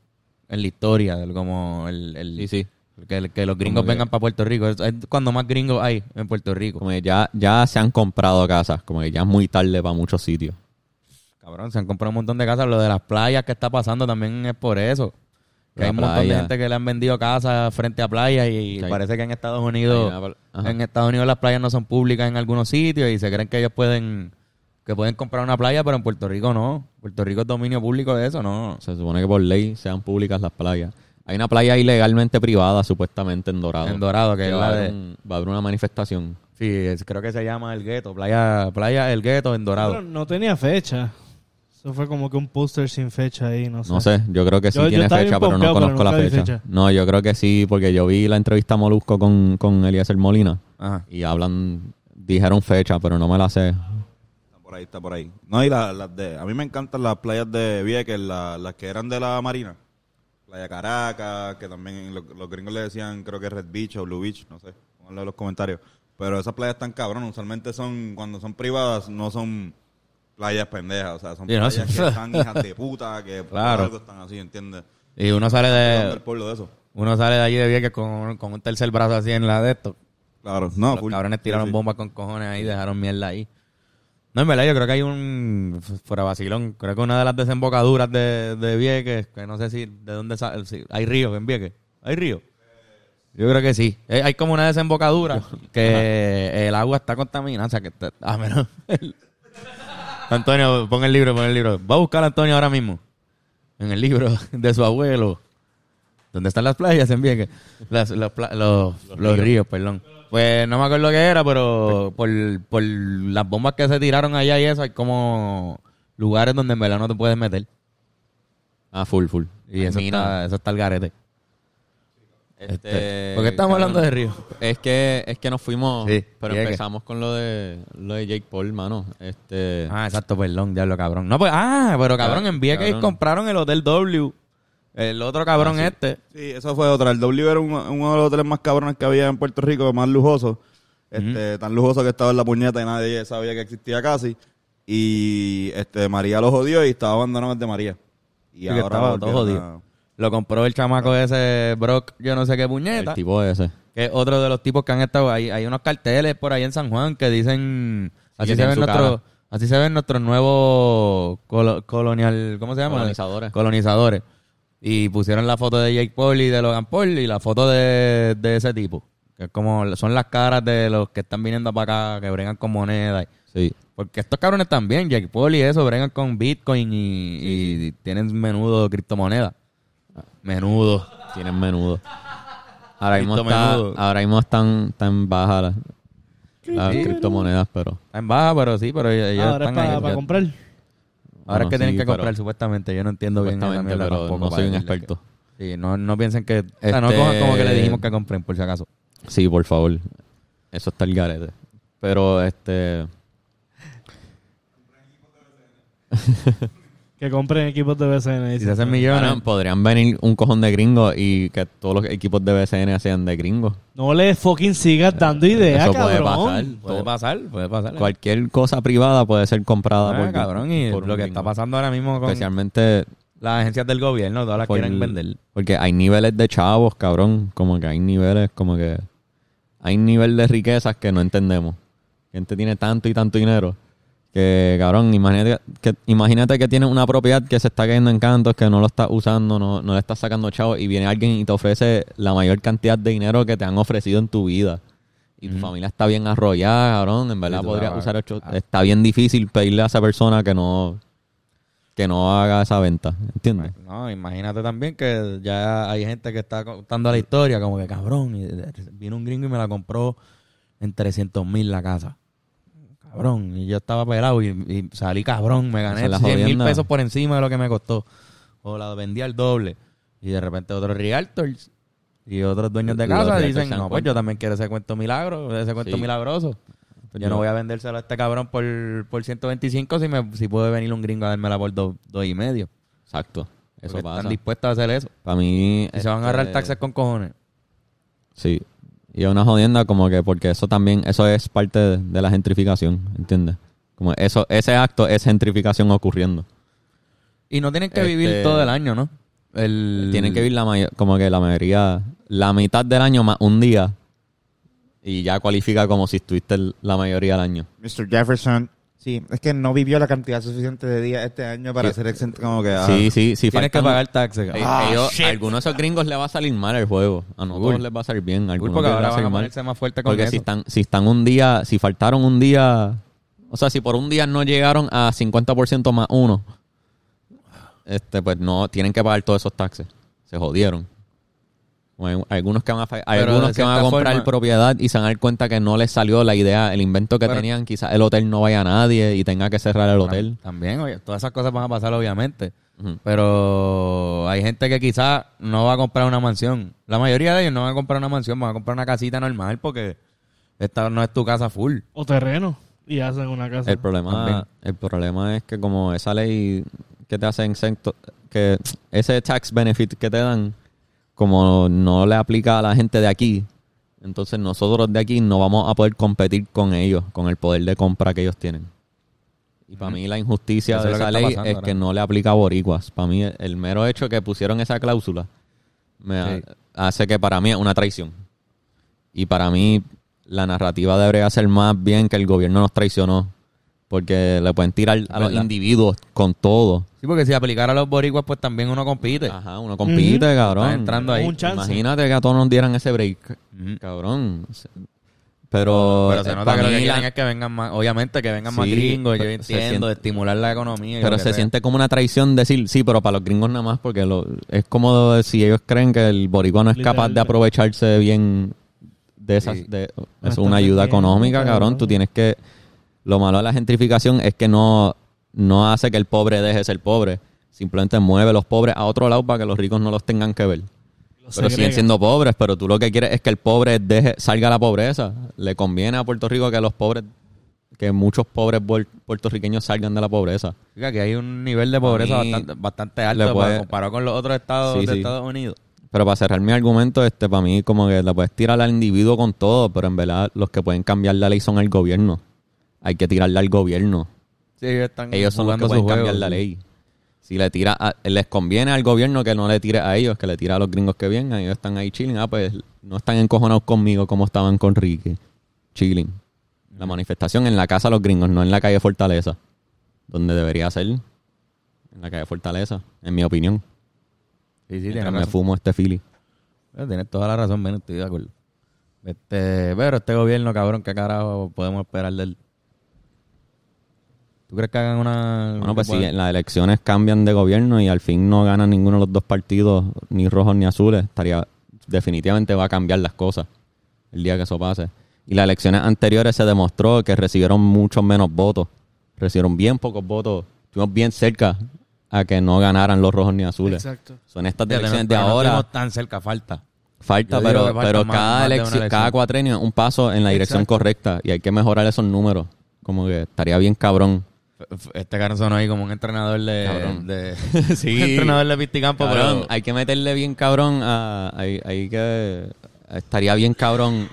en la historia, como el, el- Sí, sí. Que, que los gringos Como que- vengan para Puerto Rico. Es, es cuando más gringos hay en Puerto Rico. Como que ya, ya se han comprado casas, como que ya es muy tarde para muchos sitios. Cabrón, se han comprado un montón de casas. Lo de las playas que está pasando también es por eso. Que hay un montón de gente que le han vendido casas frente a playas y, Sí. parece que en Estados Unidos ajá. en Estados Unidos las playas no son públicas en algunos sitios y se creen que ellos pueden que pueden comprar una playa, pero en Puerto Rico no. Puerto Rico es dominio público de eso, no. Se supone que por ley sean públicas las playas. Hay una playa ilegalmente privada, supuestamente en Dorado. En Dorado, que es va, la a haber de... un- va a haber una manifestación. Sí, es- creo que se llama El Gueto, playa, playa El Gueto en Dorado. Pero no tenía fecha. Eso fue como que un póster sin fecha ahí, no sé. No sé, yo creo que sí Yo- tiene fecha, pero no pero conozco la fecha. fecha. No, yo creo que sí, porque yo vi la entrevista a Molusco con, con Eliezer Molina Ajá. y hablan, dijeron fecha, pero no me la sé. Está por ahí, está por ahí. No, y la- las de... A mí me encantan las playas de Vieques, la- las que eran de la Marina. Playa Caracas, que también lo- los gringos le decían, creo que Red Beach o Blue Beach, no sé. Pónganlo en los comentarios. Pero esas playas están cabrón. Usualmente son, cuando son privadas, no son playas pendejas. O sea, son playas sí. que están hijas de puta, que [LAUGHS] por Claro. algo están así, ¿entiendes? Y uno sale de pueblo de eso. uno sale de allí de Vieques con, con un tercer brazo así en la de esto. Claro, no, Los full. cabrones tiraron sí. bombas con cojones ahí, dejaron mierda ahí. No, en verdad, yo creo que hay un. Fuera vacilón. Creo que una de las desembocaduras de, de Vieques, que no sé si de dónde sale. si- hay ríos en Vieques. ¿Hay ríos? Yo creo que sí. Eh, Hay como una desembocadura que [LAUGHS] el agua está contaminada. O sea, que. está- ah, menos. [LAUGHS] Antonio, pon el libro, pon el libro. Va a buscar a Antonio ahora mismo. En el libro [LAUGHS] de su abuelo. ¿Dónde están las playas en Vieques? Las- los, pla- los- los ríos. perdón. Pues no me acuerdo qué era, pero por, por las bombas que se tiraron allá y eso, hay como lugares donde en verdad no te puedes meter. Ah, full, full. Y eso está, eso está el garete. Este, ¿Por qué estamos hablando de río? Es que, es que nos fuimos, Sí, pero empezamos con lo de, lo de Jake Paul, mano. Este, Ah, exacto, perdón, diablo cabrón. No, pues, ah, pero cabrón, en Vieques Cabrón. compraron el Hotel W. El otro cabrón este. Sí, eso fue otra. El W era uno, uno de los hoteles más cabrones que había en Puerto Rico, más lujoso. Este, Tan lujoso que estaba en la puñeta y nadie sabía que existía casi. Y este María lo jodió y estaba abandonado el de María. Y Sí, que estaba todo jodido. Lo compró el chamaco ese Brock, yo no sé qué puñeta. el tipo ese. Que es otro de los tipos que han estado ahí. Hay unos carteles por ahí en San Juan que dicen. Así, se, ven nuestros, así se ven nuestros nuevos colo- colonial. ¿Cómo se llama? Colonizadores. Colonizadores. Y pusieron la foto de Jake Paul y de Logan Paul y la foto de, de ese tipo. Que es como. Son las caras de los que están viniendo para acá, que bregan con moneda. Sí. Porque estos cabrones también, Jake Paul y eso, bregan con Bitcoin y, y tienen menudo criptomonedas. Menudo. Tienen menudo. Ahora mismo, está, menudo. ahora mismo están, están bajas las, las criptomonedas, pero Está en baja, pero sí, pero ellos, Ahora es están ahí. para comprar. Ahora es Bueno, que tienen sí, que pero- comprar, supuestamente. Yo no entiendo bien Supuestamente, mierda pero tampoco no para soy un experto. que- sí, no, no piensen que... O sea, no Este- cojan como que le dijimos que compren, por si acaso. sí, por favor. Eso está el garete. Pero este [LAUGHS] Que compren equipos de BCN. Si dice. se hacen millones... Bueno, podrían venir un cojón de gringos y que todos los equipos de BCN sean de gringos. No le fucking sigas dando ideas, Eso puede cabrón. pasar. puede pasar, puede pasar. Cualquier cosa privada puede ser comprada Ah, por cabrón, y por lo que gringo. está pasando ahora mismo con Especialmente las agencias del gobierno, todas las por- quieren vender. porque hay niveles de chavos, cabrón. Como que hay niveles, como que hay nivel de riquezas que no entendemos. Gente tiene tanto y tanto dinero que, cabrón, imagínate que, imagínate que tienes una propiedad que se está cayendo en cantos, que no lo estás usando, no, no le estás sacando chavos y viene alguien y te ofrece la mayor cantidad de dinero que te han ofrecido en tu vida. Y tu familia está bien arrollada, cabrón. En verdad Sí, tú podría la- usar ocho. ah. Está bien difícil pedirle a esa persona que no que no haga esa venta, ¿entiendes? No, imagínate también que ya hay gente que está contando la historia como que cabrón, y de- vino un gringo y me la compró en 300 mil la casa. Cabrón, y yo estaba pelado y, y salí cabrón, me gané es la 100 mil pesos por encima de lo que me costó. O la vendí al doble. Y de repente otros realtors y otros dueños de casa dicen, no, pues yo también quiero ese cuento milagro, ese cuento Sí. milagroso. Yo Yo- no voy a vendérselo a este cabrón por, por 125 si, me, si puede venir un gringo a dármela por dos, dos y medio. Exacto. Eso pasa. Están dispuestos a hacer eso. Para mí. Y se van a agarrar este, taxes con cojones. Sí. Y es una jodienda como que porque eso también, eso es parte de, de la gentrificación, ¿entiendes? Como eso, ese acto es gentrificación ocurriendo. Y no tienen que Este- vivir todo el año, ¿no? el... Tienen que vivir la mayo- como que la mayoría, la mitad del año más un día. Y ya cualifica como si estuviste la mayoría del año. Mr. Jefferson. Sí, es que no vivió la cantidad suficiente de días este año para Sí. ser exento como que... ah, Sí, sí, sí. Tienes que pagar taxes. Ah, ellos- a algunos de esos gringos les va a salir mal el juego. A no Cool. todos les va a salir bien. A Cool, algunos porque les va ahora a van salir a mal. ponerse más fuerte con Porque eso. si están, si están un día, si faltaron un día, o sea, si por un día no llegaron a 50% más uno, este, pues no, tienen que pagar todos esos taxes. Se jodieron. Hay, algunos que van a, hay algunos que van a comprar forma- propiedad y se van a dar cuenta que no les salió la idea, el invento que Pero- tenían, quizás el hotel no vaya a nadie y tenga que cerrar el hotel. También, oye, todas esas cosas van a pasar obviamente. Pero hay gente que quizás no va a comprar una mansión. La mayoría de ellos no van a comprar una mansión, van a comprar una casita normal porque esta no es tu casa full. O terreno. Y hacen una casa. El problema, También. el problema es que como esa ley que te hace exento, que ese tax benefit que te dan, como no le aplica a la gente de aquí, entonces nosotros de aquí no vamos a poder competir con ellos, con el poder de compra que ellos tienen. Y para mí la injusticia Eso es de que esa ley pasando es que no le aplica a boricuas. Para mí el mero hecho que pusieron esa cláusula me Sí. hace que para mí es una traición. Y para mí la narrativa debería ser más bien que el gobierno nos traicionó. Porque le pueden tirar a los verdad. individuos con todo. Sí, porque si aplicara a los boricuas, pues también uno compite. Ajá, uno compite, cabrón. Está entrando ahí. Un chance. Imagínate que a todos nos dieran ese break. Cabrón. Pero, Pero se nota que lo que quieren es que vengan más, obviamente que vengan más Sí, gringos, yo pero se entiendo, siente- de estimular la economía. y Pero que se sea. siente como una traición decir, sí, pero para los gringos nada más, porque lo, es como si ellos creen que el boricua no es capaz de Literalmente. aprovecharse bien de esas, Sí. de, es Bastante una ayuda bien, económica, cabrón. cabrón. Tú tienes que, lo malo de la gentrificación es que no, no hace que el pobre deje de ser pobre, simplemente mueve a los pobres a otro lado para que los ricos no los tengan que ver. Los Pero siguen siendo pobres, pero tú lo que quieres es que el pobre deje, salga a la pobreza. Le conviene a Puerto Rico que los pobres, que muchos pobres puer- puertorriqueños salgan de la pobreza. Fíjate que hay un nivel de pobreza bastante, bastante alto puede- para- comparado con los otros estados Sí, de sí. Estados Unidos. Pero para cerrar mi argumento, este, para mí, como que le puedes tirar al individuo con todo, pero en verdad los que pueden cambiar la ley son el gobierno. Hay que tirarle al gobierno. Sí, ellos están Ellos son los que pueden cambiar juego. la ley. Si le tira a- les conviene al gobierno que no le tire a ellos, que le tire a los gringos que vengan, ellos están ahí chilling. Ah, pues no están encojonados conmigo como estaban con Ricky. Chilling. La manifestación en la casa de los gringos, no en la calle Fortaleza. Donde debería ser. En la calle Fortaleza, en mi opinión. Sí, sí, Mientras me razón. fumo este Philly. Eh, Tienes toda la razón, Ben, estoy de acuerdo. Este, pero este gobierno, cabrón, ¿qué carajo podemos esperar de él? ¿Tú crees que hagan una... Bueno, pues si las elecciones cambian de gobierno y al fin no ganan ninguno de los dos partidos, ni rojos ni azules, estaría definitivamente va a cambiar las cosas el día que eso pase. Y las elecciones anteriores se demostró que recibieron muchos menos votos. Recibieron bien pocos votos. Estuvimos bien cerca a que no ganaran los rojos ni azules. Exacto. Son estas elecciones no- de pero no ahora. estuvimos tan cerca, falta. Falta, Yo pero, falta pero más- cada, más elección, elección. cada cuatrenio es un paso en la dirección Exacto. correcta y hay que mejorar esos números. Como que estaría bien cabrón. Este cabrón sonó ahí como un entrenador de... Cabrón. de [LAUGHS] [LAUGHS] Sí. Un entrenador de pisticampo, Cabrón, pero... hay que meterle bien cabrón a, hay, hay que estaría bien cabrón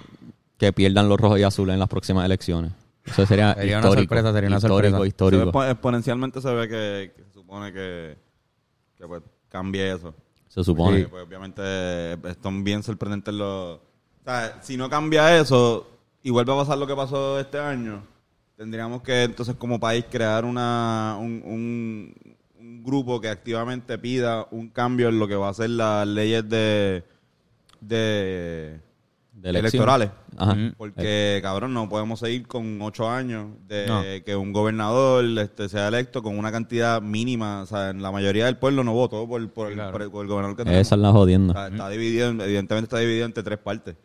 que pierdan los rojos y azules en las próximas elecciones. Eso sería, Sería una histórico, sorpresa, sería una histórico, sorpresa. Se ve histórico. expo- exponencialmente se ve que, que se supone que, que pues, cambie eso. Se supone. Porque, pues, obviamente eh, están bien sorprendentes los... O sea, si no cambia eso y vuelve a pasar lo que pasó este año, tendríamos que entonces como país crear una un, un, un grupo que activamente pida un cambio en lo que va a ser las leyes de... de electorales. Ajá. Porque, cabrón, no podemos seguir con ocho años de No. que un gobernador este, sea electo con una cantidad mínima. O sea, la mayoría del pueblo no votó por, por, el, Claro. por el- por el gobernador que tenemos. Esa es la O jodienda. sea, está dividido, evidentemente está dividido entre tres partes.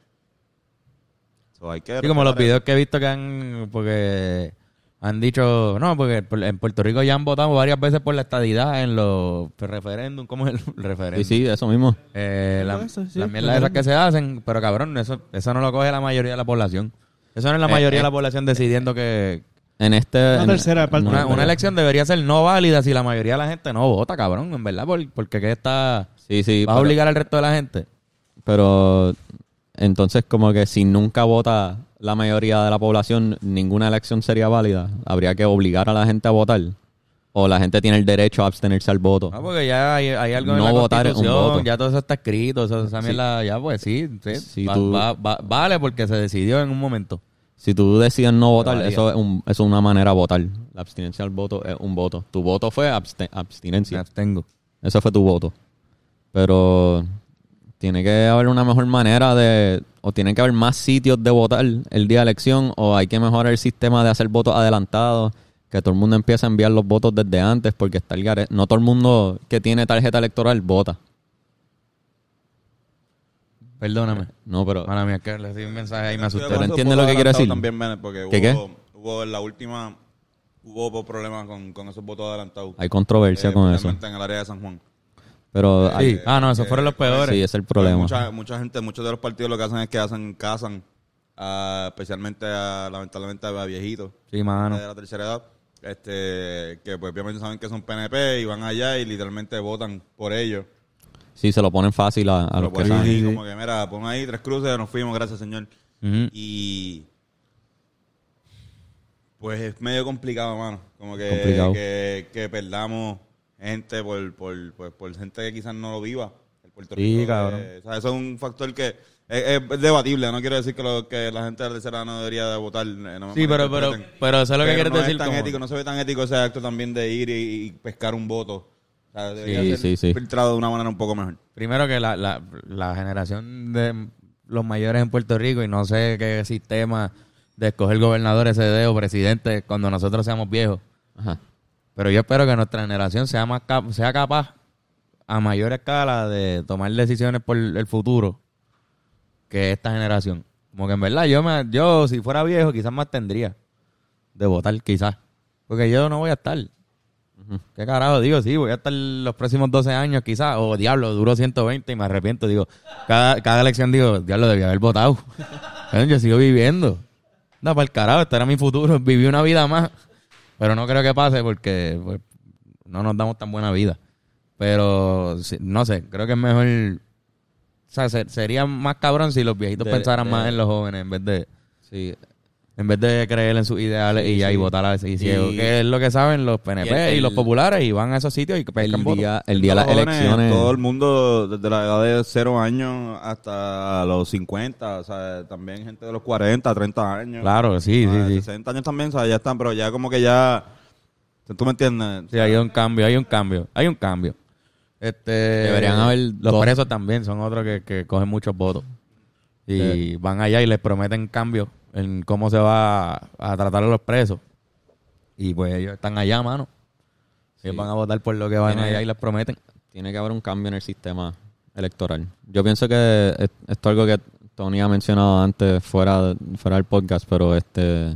So, hay que Sí, como los videos que he visto que han... Porque han dicho... No, porque por- en Puerto Rico ya han votado varias veces por la estadidad en los referéndums. ¿Cómo es el [LAUGHS] Sí, referéndum? sí, eso mismo. Eh, la, Eso, sí, las mierdas esas que se hacen, pero cabrón, eso, eso no lo coge la mayoría de la población. Eso no es la Eh, mayoría eh. de la población decidiendo que En este... Una en- tercera parte. una, una elección debería ser no válida si la mayoría de la gente no vota, cabrón, en verdad, por- porque que está Sí, sí. vas a obligar al resto de la gente. Pero entonces como que si nunca vota la mayoría de la población, ninguna elección sería válida. Habría que obligar a la gente a votar. o la gente tiene el derecho a abstenerse al voto. No, porque ya hay, hay algo en No la votar es un Constitución, voto. ya todo eso está escrito, eso, esa Sí. mierda, ya pues sí, sí, Si va- tú- va- va- vale porque se decidió en un momento. Si tú decides no votar, eso es, un- eso es una manera de votar. La abstinencia al voto es un voto. Tu voto fue abste- Me abstinencia. abstengo. Eso fue tu voto. Pero tiene que haber una mejor manera de... O tiene que haber más sitios de votar el día de elección. O hay que mejorar el sistema de hacer votos adelantados. Que todo el mundo empiece a enviar los votos desde antes. Porque está el gare- No todo el mundo que tiene tarjeta electoral vota. Perdóname. No, pero... Mala mía, que recibí un mensaje ahí y me asusté. Pero entiende lo que quiero decir. También, Bennett, porque ¿Qué, hubo, hubo en la última, hubo problemas con, con esos votos adelantados. Hay controversia Eh, con eso. en el área de San Juan. Pero... Sí. Ah, no, esos fueron los peores. Sí, ese es el problema. Mucha, mucha gente, muchos de los partidos lo que hacen es que hacen, casan, a- especialmente a, lamentablemente a viejitos Sí, mano. de la tercera edad, este, que pues obviamente saben que son PNP y van allá y literalmente votan por ellos. Sí, se lo ponen fácil a, a Lo los que saben. ahí como que, mira, pon ahí tres cruces, nos fuimos, gracias señor. Ujú. Y pues es medio complicado, mano. Como que, Complicado. que, que perdamos gente por, por, pues, por gente que quizás no lo viva. El Puerto Sí, Rico, cabrón. eh, o sea, eso es un factor que es, es debatible. No quiero decir que, lo, que la gente de la tercera no debería de votar. eh, no Sí, pero, pero, pero sé lo que quieres no decir. Es tan como- ético, no se ve tan ético ese acto también de ir y, y pescar un voto. O sea, debería Sí, ser sí, sí. filtrado de una manera un poco mejor. Primero que la, la, la generación de los mayores en Puerto Rico y no sé qué sistema de escoger gobernador, SD o presidente cuando nosotros seamos viejos. Ajá. Pero yo espero que nuestra generación sea más cap- sea capaz a mayor escala de tomar decisiones por el futuro que esta generación. Como que en verdad yo me, yo si fuera viejo quizás más tendría de votar quizás. Porque yo no voy a estar. ¿Qué carajo? Digo, sí, voy a estar los próximos 12 años quizás. O diablo, duró 120 y me arrepiento. Digo, cada, cada elección digo, diablo, debía haber votado. [LAUGHS] Pero yo sigo viviendo. No, para el carajo, este era mi futuro. [LAUGHS] Viví una vida más. Pero no creo que pase porque pues, no nos damos tan buena vida. Pero no sé, creo que es mejor. O sea, se- sería más cabrón si los viejitos De- pensaran de- más en los jóvenes en vez de Sí. En vez de creer en sus ideales y ya y votar a ese ciego. Que es lo que saben los PNP y, el- los populares y van a esos sitios y pescan El votos. día, el día de las elecciones. Todo el mundo, desde la edad de 0 años hasta los 50, o sea, también gente de los 40, 30 años. Claro, sí, Ah, sí, sí. 60 años también, o sea, ya están, pero ya como que ya. ¿Tú me entiendes? Sí, hay un cambio, hay un cambio, hay un cambio. Este, Deberían haber los dos- presos también son otros que, que cogen muchos votos y van allá y les prometen cambios en cómo se va a, tratar a los presos y pues ellos están allá, mano. Ellos van a votar por lo que van Tiene- allá y les prometen. Tiene que haber un cambio en el sistema electoral. Yo pienso que es- esto es algo que Tony ha mencionado antes fuera, fuera del podcast, pero este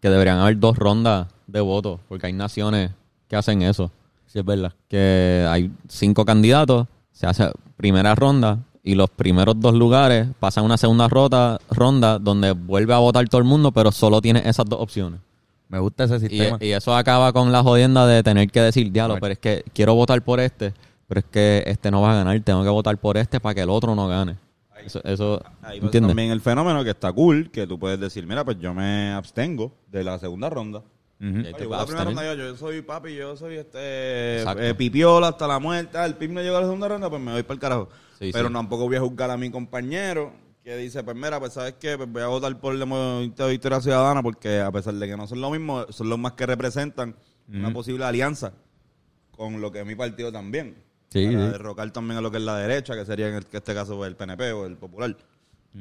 que deberían haber dos rondas de votos, porque hay naciones que hacen eso. Sí, es verdad. Que hay cinco candidatos, se hace primera ronda y los primeros dos lugares pasan una segunda rota, ronda donde vuelve a votar todo el mundo, pero solo tiene esas dos opciones. Me gusta ese Y, sistema. y eso acaba con la jodienda de tener que decir, diablo, pero es que quiero votar por este, pero es que este no va a ganar, tengo que votar por este para que el otro no gane. Eso, eso también el fenómeno que está cool, que tú puedes decir, mira, pues yo me abstengo de la segunda ronda. Ujú. Y ahí Oye, te voy a puedes la primera abstener. ronda yo, yo soy papi, yo soy este eh, pipiola hasta la muerte. El pip no llegó a la segunda ronda, pues me voy para el carajo. Sí, Pero sí. tampoco voy a juzgar a mi compañero que dice, pues mira, pues sabes qué, pues voy a votar por el Movimiento de Victoria Ciudadana porque a pesar de que no son lo mismo, son los más que representan una posible alianza con lo que es mi partido también. Sí, para sí. derrocar también a lo que es la derecha, que sería en este caso el PNP o el Popular. O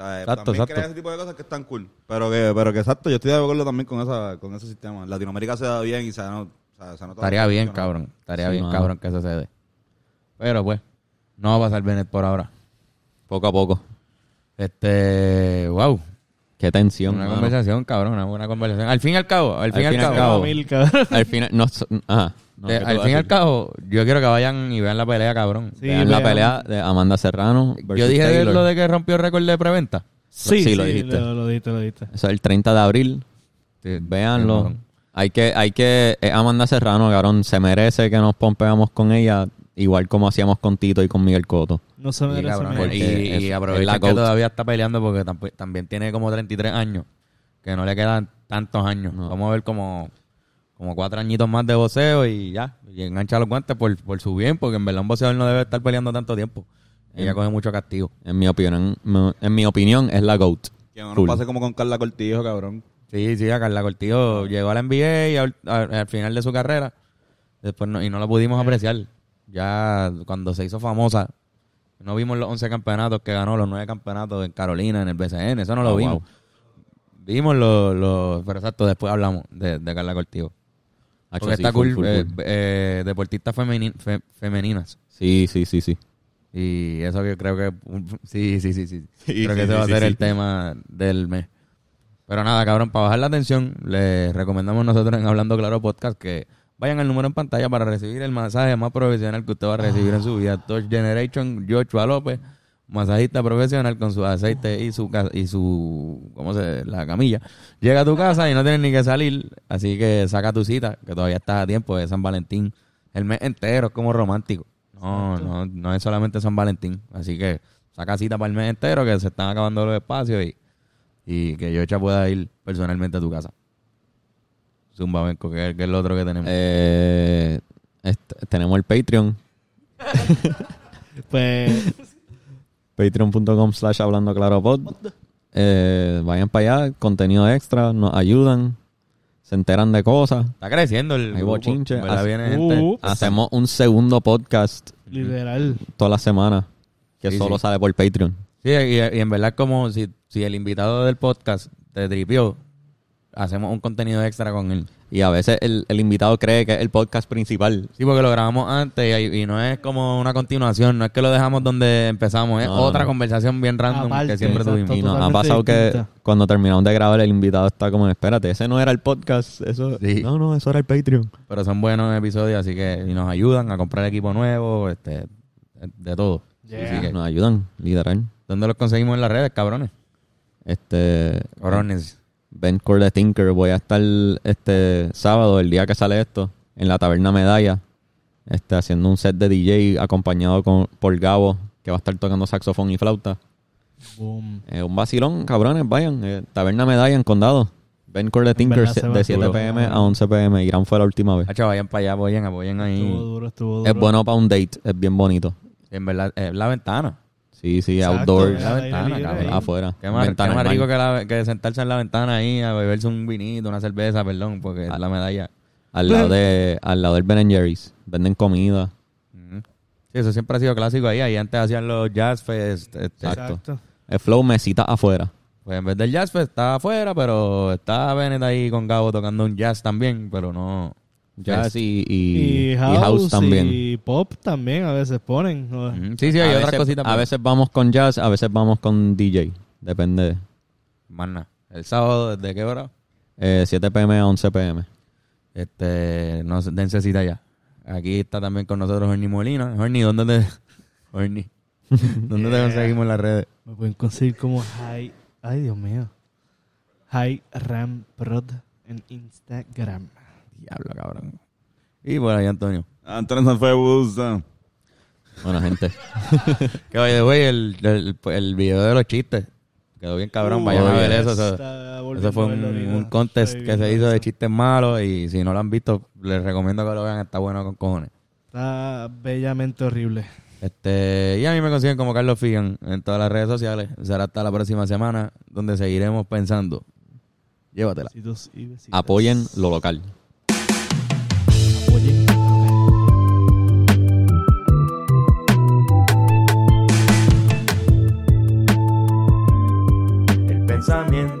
sea, Exacto, también exacto. crea ese tipo de cosas que están cool. Pero que, pero que exacto, yo estoy de acuerdo también con esa, con ese sistema. Latinoamérica se da bien y se, no, o sea, se nota Estaría bien, cabrón. Estaría Sí, bien, mano. cabrón, que eso se dé. Pero pues, no va a pasar Bennett por ahora. Poco a poco. Este, wow. Qué tensión. Una mano. conversación, cabrón, una buena conversación. Al fin y al cabo, al fin y al fin y al cabo. cabo. Mil, cabrón. Al final, no, ajá. No, eh, ¿qué te al fin y al cabo, yo quiero que vayan y vean la pelea, cabrón. Sí, Vean la vean. pelea de Amanda Serrano. yo dije de Taylor. lo de que rompió el récord de preventa. Sí, Sí, sí, lo dijiste. Lo, lo dijiste, lo dijiste. Eso es el 30 de abril. Sí, Véanlo. cabrón. Hay que, hay que, Amanda Serrano, cabrón, se merece que nos pompeamos con ella, igual como hacíamos con Tito y con Miguel Coto. No se Y, merece cabrón, y, es- y es aprovecha la que todavía está peleando porque también tiene como 33 años, que no le quedan tantos años. No. Vamos a ver cómo, como cuatro añitos más de boxeo y ya. Y engancha los guantes por, por su bien, porque en verdad un boxeador no debe estar peleando tanto tiempo. Ella coge mucho castigo. En mi opinión, en mi opinión es la GOAT. Que no nos pase como con Carla Cortijo, cabrón. Sí, sí, a Carla Cortijo llegó a la NBA y al, al- al final de su carrera después no, y no la pudimos apreciar. Ya cuando se hizo famosa, no vimos los 11 campeonatos que ganó, los 9 campeonatos en Carolina, en el BCN, eso no lo Oh, vimos. wow. Vimos los, los, pero exacto, después hablamos de, de Carla Cortijo. Hacho, Porque sí, está full, cool, full, eh, full. eh, deportistas femeni- fe- femeninas. Sí, sí, sí, sí. Y eso que creo que... Sí, sí, sí, sí. Sí, creo que ese va a ser el tema del mes. Pero nada, cabrón, para bajar la tensión, les recomendamos nosotros en Hablando Claro Podcast que vayan al número en pantalla para recibir el masaje más profesional que usted va a recibir en su vida. Touch Generation, Joshua López, masajista profesional con su aceite y su ca- y su ¿cómo se la camilla. Llega a tu casa y no tienes ni que salir, así que saca tu cita, que todavía está a tiempo de San Valentín. El mes entero es como romántico. No, no, no es solamente San Valentín, así que saca cita para el mes entero que se están acabando los espacios y, y que Yocha pueda ir personalmente a tu casa. Zumba Benco, que, es- que es lo otro que tenemos. Eh, este, tenemos el Patreon. [LAUGHS] Pues, Patreon.com slash hablando claro pod. Eh, vayan para allá, contenido extra, nos ayudan, se enteran de cosas. Está creciendo el Hay grupo, bochinche. ¿verdad? Hace- Viene gente. Uh, Hacemos un segundo podcast literal. toda la semana que Sí, solo sí. sale por Patreon. Sí, y, y en verdad como si, si el invitado del podcast te tripió, hacemos un contenido extra con él. Y a veces el, el invitado cree que es el podcast principal. Sí, porque lo grabamos antes y, y no es como una continuación, no es que lo dejamos donde empezamos, es No, otra no. conversación bien random Aparte, que siempre exacto. tuvimos. Y nos ha pasado que cuando terminamos de grabar el invitado está como, espérate, ese no era el podcast. Eso, Sí. No, no, eso era el Patreon. Pero son buenos episodios, así que y nos ayudan a comprar equipo nuevo, este, de todo. Yeah. Así que, Nos ayudan, literal. ¿dónde los conseguimos en las redes, cabrones? Este, Cabrones. Ben Core the Thinker. Voy a estar este sábado, el día que sale esto, en la Taberna Medalla, este, haciendo un set de DJ acompañado con, por Gabo, que va a estar tocando saxofón y flauta. Boom. Eh, un vacilón, cabrones, vayan. Eh, Taberna Medalla en Condado. Ben Core the va de 7 duro. pm a 11 pm. Irán fue la última vez. Hacho, vayan para allá, apoyen, apoyen ahí. Estuvo duro, estuvo duro. Es bueno para un date, es bien bonito. En verdad, es la ventana. Sí, sí, Exacto, outdoors, al La ventana, libre cabrón. afuera. Qué más, Ventana qué más rico que, la- que sentarse en la ventana ahí a beberse un vinito, una cerveza, perdón, porque Ah. es la medalla. Al lado, de, al lado del Ben Jerry's. Venden comida. Sí, eso siempre ha sido clásico ahí. Ahí antes hacían los Jazz Fest. este, Exacto. Exacto. El flow mesita afuera. Pues en vez del Jazz Fest está afuera, pero está Bennett ahí con Gabo tocando un jazz también, pero no... Jazz y, y, Y, y house, también. y pop también a veces ponen. Sí, sí, hay a, otras veces, cositas. a veces vamos con jazz, a veces vamos con DJ. Depende. Más nada. El sábado, ¿desde qué hora? Eh, 7 pm a 11 pm. Este, no dense cita ya. Aquí está también con nosotros Horny Molina. Horny, ¿dónde te... [LAUGHS] Horny. ¿Dónde te [LAUGHS] conseguimos en las redes? Me pueden conseguir como High. Ay, Dios mío. High Ram Prod en Instagram. Diablo, cabrón. Y por ahí, Antonio. Antonio Sanfebus. ah. Bueno, gente. [LAUGHS] Que oye, güey, el, el, el video de los chistes. Quedó bien cabrón. Uh, Vayan a ver yes. eso. eso. Fue un, un contest que se hizo de chistes malos. Y si no lo han visto, les recomiendo que lo vean. Está bueno con cojones. Está bellamente horrible. Este, y a mí me consiguen como Carlos Figan en todas las redes sociales. Será hasta la próxima semana, donde seguiremos pensando. Llévatela. Apoyen lo local. 下面